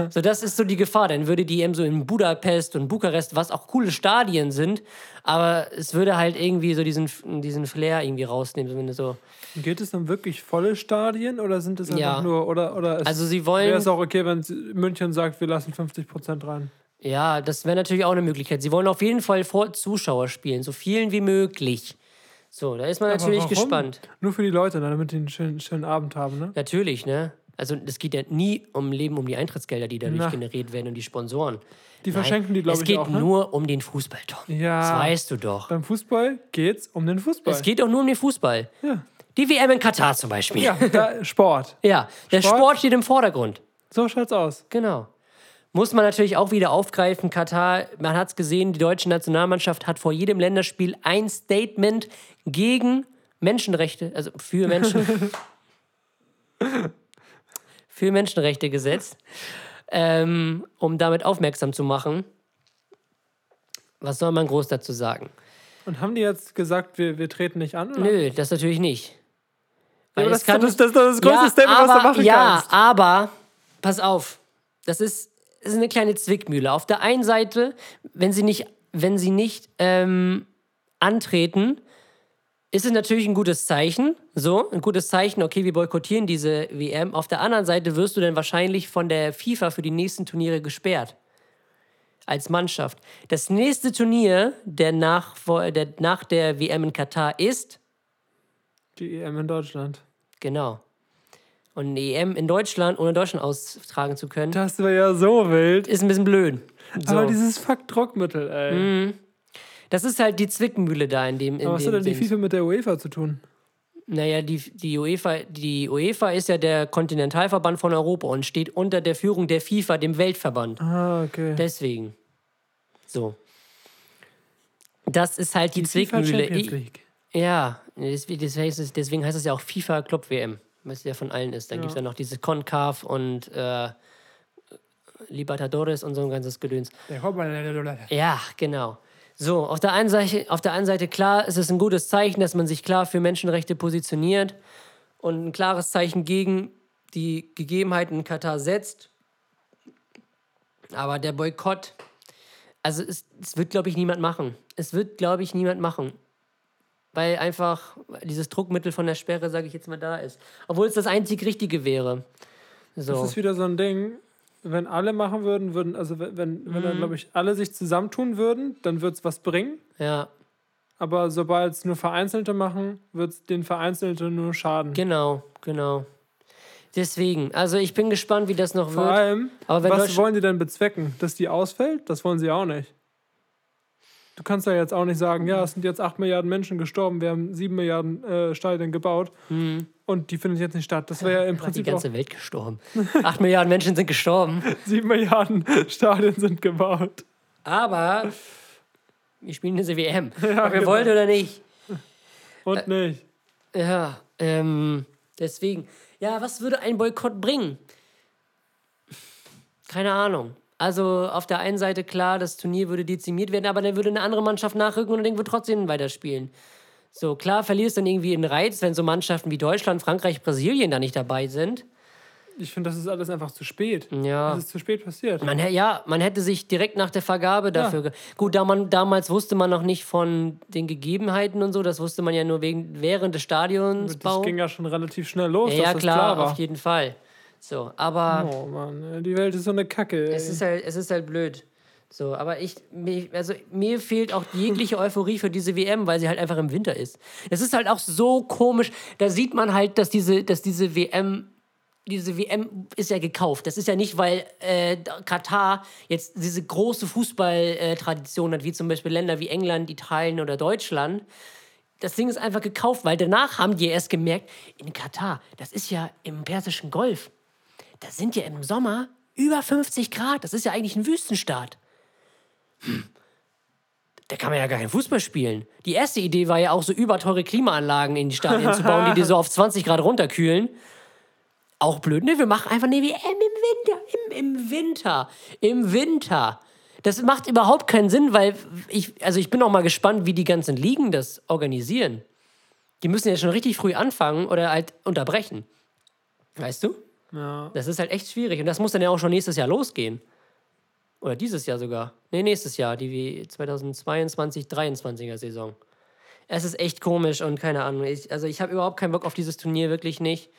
so, das ist so die Gefahr. Dann würde die EM so in Budapest und Bukarest, was auch coole Stadien sind, aber es würde halt irgendwie so diesen, diesen Flair irgendwie rausnehmen. Du so, Geht es dann wirklich volle Stadien oder sind es einfach Ja. nur, oder, oder es also sie wollen. wäre es auch okay, wenn München sagt, wir lassen 50% rein? Ja, das wäre natürlich auch eine Möglichkeit. Sie wollen auf jeden Fall vor Zuschauer spielen, so vielen wie möglich. So, da ist man Aber natürlich warum? gespannt. Nur für die Leute, ne, damit die einen schönen, schönen Abend haben, ne? Natürlich, ne? Also es geht ja nie um Leben, um die Eintrittsgelder, die dadurch Na. generiert werden und die Sponsoren. Die verschenken die, glaube Es ich, geht auch, ne? nur um den Fußball, Tom. Ja. Das weißt du doch. Beim Fußball geht's um den Fußball. Es geht doch nur um den Fußball. Ja. Die WM in Katar zum Beispiel. ja, da, Sport. Ja, der Sport. Sport steht im Vordergrund. So schaut's aus. Genau. Muss man natürlich auch wieder aufgreifen. Katar, man hat es gesehen, die deutsche Nationalmannschaft hat vor jedem Länderspiel ein Statement gegen Menschenrechte, also für Menschen, für Menschenrechte gesetzt, ähm, um damit aufmerksam zu machen. Was soll man groß dazu sagen? Und haben die jetzt gesagt, wir, wir treten nicht an? Oder? Nö, das natürlich nicht. Weil es das, das, das, das ist das größte ja, Statement, aber, was du machen ja, kannst. aber pass auf, das ist, ist eine kleine Zwickmühle. Auf der einen Seite, wenn sie nicht, wenn sie nicht ähm, antreten, ist es natürlich ein gutes Zeichen. So, ein gutes Zeichen, okay, wir boykottieren diese WM. Auf der anderen Seite wirst du dann wahrscheinlich von der FIFA für die nächsten Turniere gesperrt. Als Mannschaft. Das nächste Turnier der nach, der, nach der WM in Katar ist Die EM in Deutschland. Genau. Und eine EM in Deutschland, ohne Deutschland austragen zu können, Das wäre ja so wild. ist ein bisschen blöd. So. Aber dieses Fuck-Druckmittel, ey. das ist halt die Zwickmühle da in dem. In Aber was dem hat denn die. FIFA mit der UEFA zu tun? Naja, die, die, UEFA, die UEFA ist ja der Kontinentalverband von Europa und steht unter der Führung der FIFA, dem Weltverband. Ah, okay. Deswegen. So. Das ist halt die, FIFA Zwickmühle. Champions Ich- League. Ja, deswegen heißt es ja auch FIFA Club WM, weil es ja von allen ist. Dann gibt es ja noch diese CONCAF und äh, Libertadores und so ein ganzes Gedöns. Ja, genau. So, auf der, einen Seite, auf der einen Seite, klar, ist es ein gutes Zeichen, dass man sich klar für Menschenrechte positioniert und ein klares Zeichen gegen die Gegebenheiten in Katar setzt. Aber der Boykott, also es, es wird, glaube ich, niemand machen. Es wird, glaube ich, niemand machen. Weil einfach dieses Druckmittel von der Sperre, sage ich jetzt mal, da ist. Obwohl es das einzig Richtige wäre. So. Das ist wieder so ein Ding, wenn alle machen würden, würden, also wenn, wenn, wenn Mhm. dann, glaube ich, alle sich zusammentun würden, dann würde es was bringen. ja, Aber sobald es nur Vereinzelte machen, wird es den Vereinzelten nur schaden. genau, genau. Deswegen, also ich bin gespannt, wie das noch Vor wird. allem, Aber wenn was wollen die denn bezwecken? Dass die ausfällt? Das wollen sie auch nicht. Du kannst ja jetzt auch nicht sagen, ja, es sind jetzt 8 Milliarden Menschen gestorben, wir haben 7 Milliarden äh, Stadien gebaut und die findet jetzt nicht statt. Das wäre ja im die Prinzip auch ganze Welt gestorben. Acht Milliarden Menschen sind gestorben. 7 Milliarden Stadien sind gebaut. Aber wir spielen diese WM. Ob wir genau. wollen oder nicht. Und Äh, nicht. Ja, ähm, deswegen. Ja, was würde ein Boykott bringen? Keine Ahnung. Also auf der einen Seite klar, das Turnier würde dezimiert werden, aber dann würde eine andere Mannschaft nachrücken und dann würde trotzdem weiterspielen. So, klar verlierst dann irgendwie den Reiz, wenn so Mannschaften wie Deutschland, Frankreich, Brasilien da nicht dabei sind. Ich finde, das ist alles einfach zu spät. Ja. Das ist zu spät passiert. Man, ja, man hätte sich direkt nach der Vergabe dafür. ge- Gut, da man, damals wusste man noch nicht von den Gegebenheiten und so, das wusste man ja nur wegen, während des Das Stadionsbaus. ging ja schon relativ schnell los, Ja, ja das klar, klar auf jeden Fall. So, aber Oh Mann, die Welt ist so eine Kacke. Ey. es, ist halt, es ist halt blöd. So, aber ich, mir, also mir fehlt auch jegliche Euphorie für diese WM, weil sie halt einfach im Winter ist. Es ist halt auch so komisch. Da sieht man halt, dass diese, dass diese WM, diese WM ist ja gekauft. Das ist ja nicht, weil äh, Katar jetzt diese große Fußballtradition hat, wie zum Beispiel Länder wie England, Italien oder Deutschland. Das Ding ist einfach gekauft, weil danach haben die erst gemerkt, in Katar, das ist ja im Persischen Golf. Da sind ja im Sommer über 50 Grad. Das ist ja eigentlich ein Wüstenstaat. Hm. Da kann man ja gar keinen Fußball spielen. Die erste Idee war ja auch so überteure Klimaanlagen in die Stadien zu bauen, die die so auf 20 Grad runterkühlen. Auch blöd, ne? Wir machen einfach eine WM im Winter. Im, Im Winter. Im Winter. Das macht überhaupt keinen Sinn, weil ich, also ich bin auch mal gespannt, wie die ganzen Ligen das organisieren. Die müssen ja schon richtig früh anfangen oder halt unterbrechen. Weißt du? Ja. Das ist halt echt schwierig. Und das muss dann ja auch schon nächstes Jahr losgehen. Oder dieses Jahr sogar. Nee, nächstes Jahr, die 2022, 23er Saison. Es ist echt komisch und keine Ahnung. Ich, also ich habe überhaupt keinen Bock auf dieses Turnier, wirklich nicht.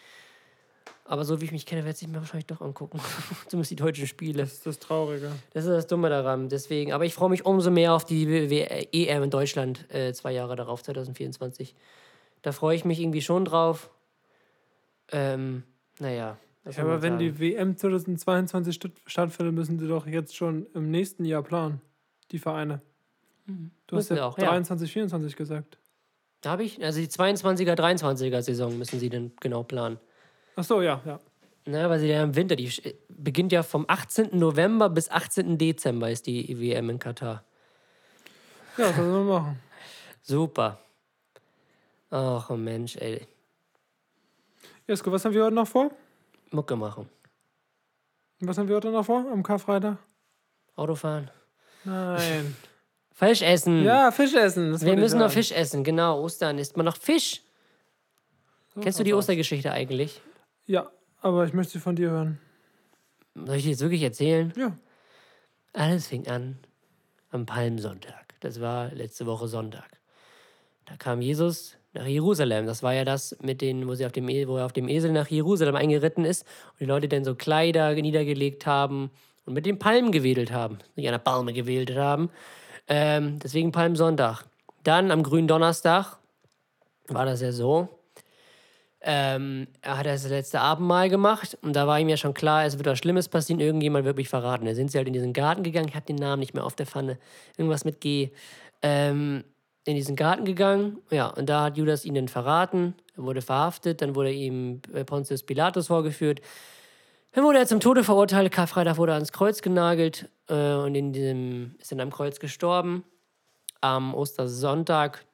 Aber so wie ich mich kenne, werde ich mir wahrscheinlich doch angucken. Zumindest die deutschen Spiele. Das ist das Traurige. Das ist das Dumme daran. Deswegen. Aber ich freue mich umso mehr auf die EM in Deutschland äh, zwei Jahre darauf, 2024. Da freue ich mich irgendwie schon drauf. Ähm, naja. Ja, aber wenn sagen? die WM 2022 statt- stattfindet, müssen sie doch jetzt schon im nächsten Jahr planen, die Vereine. Du hast Müssen ja sie auch, ja. 23, 24 gesagt. Da habe ich, also die 22er, 23er Saison müssen sie dann genau planen. Ach so, ja, ja. Ne, weil sie ja im Winter, die beginnt ja vom 18. November bis 18. Dezember ist die WM in Katar. Ja, was soll man machen? Super. Ach Mensch, ey. Jesko, was haben wir heute noch vor? Mucke machen. Was haben wir heute noch vor am Karfreitag? Autofahren. Nein. Fisch essen. ja, Fisch essen. das Wir müssen noch. Fisch essen. Genau, Ostern isst man noch Fisch. Kennst du die. Ostergeschichte eigentlich? Ja, aber ich möchte sie von dir hören. Soll ich die jetzt wirklich erzählen? Ja. Alles fing an am Palmsonntag. Das war letzte Woche Sonntag. Da kam Jesus nach Jerusalem. Das war ja das mit den, wo, sie auf dem, E- wo er auf dem Esel nach Jerusalem eingeritten ist und die Leute dann so Kleider niedergelegt haben und mit den Palmen gewedelt haben. Nicht an der Palme gewedelt haben. Ähm, deswegen Palmsonntag. Dann am grünen Donnerstag war das ja so. Ähm, er hat das letzte Abendmahl gemacht und da war ihm ja schon klar, es wird was Schlimmes passieren, irgendjemand wird mich verraten. Da sind sie halt in diesen Garten gegangen, ich habe den Namen nicht mehr auf der Pfanne, irgendwas mit G. Ähm, in diesen Garten gegangen, ja, und da hat Judas ihn dann verraten, er wurde verhaftet, dann wurde ihm äh, Pontius Pilatus vorgeführt, dann wurde er zum Tode verurteilt, Karfreitag wurde er ans Kreuz genagelt äh, und in diesem, ist dann am Kreuz gestorben. Am Ostersonntag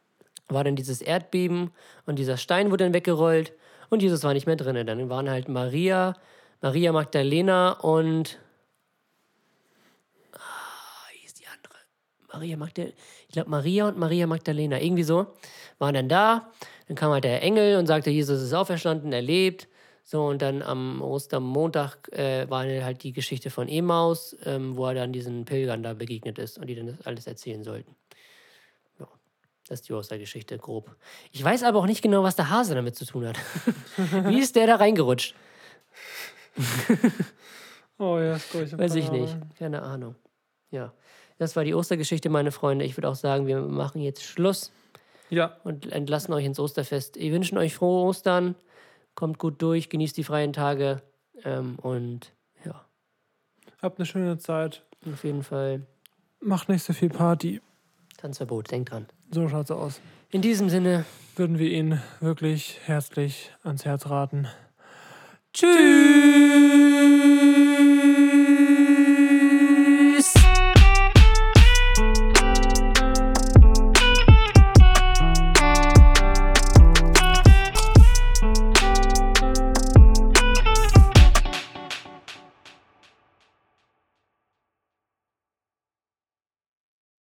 war dann dieses Erdbeben und dieser Stein wurde dann weggerollt und Jesus war nicht mehr drin. Dann waren halt Maria, Maria Magdalena und. Ah, wie ist die andere? Maria Magdalena. Ich glaube, Maria und Maria Magdalena, irgendwie so, waren dann da. Dann kam halt der Engel und sagte, Jesus ist auferstanden, er lebt. So, und dann am Ostermontag äh, war halt die Geschichte von Emaus, ähm, wo er dann diesen Pilgern da begegnet ist und die dann das alles erzählen sollten. Ja, das ist die Ostergeschichte grob. Ich weiß aber auch nicht genau, was der Hase damit zu tun hat. Wie ist der da reingerutscht? Oh, Jesko, ich hab Weiß ich nicht. Keine Ahnung. Ja, das war die Ostergeschichte, meine Freunde. Ich würde auch sagen, wir machen jetzt Schluss Ja, und entlassen euch ins Osterfest. Wir wünschen euch frohe Ostern. Kommt gut durch, genießt die freien Tage. Ähm, und ja, habt eine schöne Zeit. auf jeden Fall Macht nicht so viel Party. Tanzverbot, denkt dran. So schaut's aus. In diesem Sinne, Würden wir Ihnen wirklich herzlich ans Herz raten. Tschüss!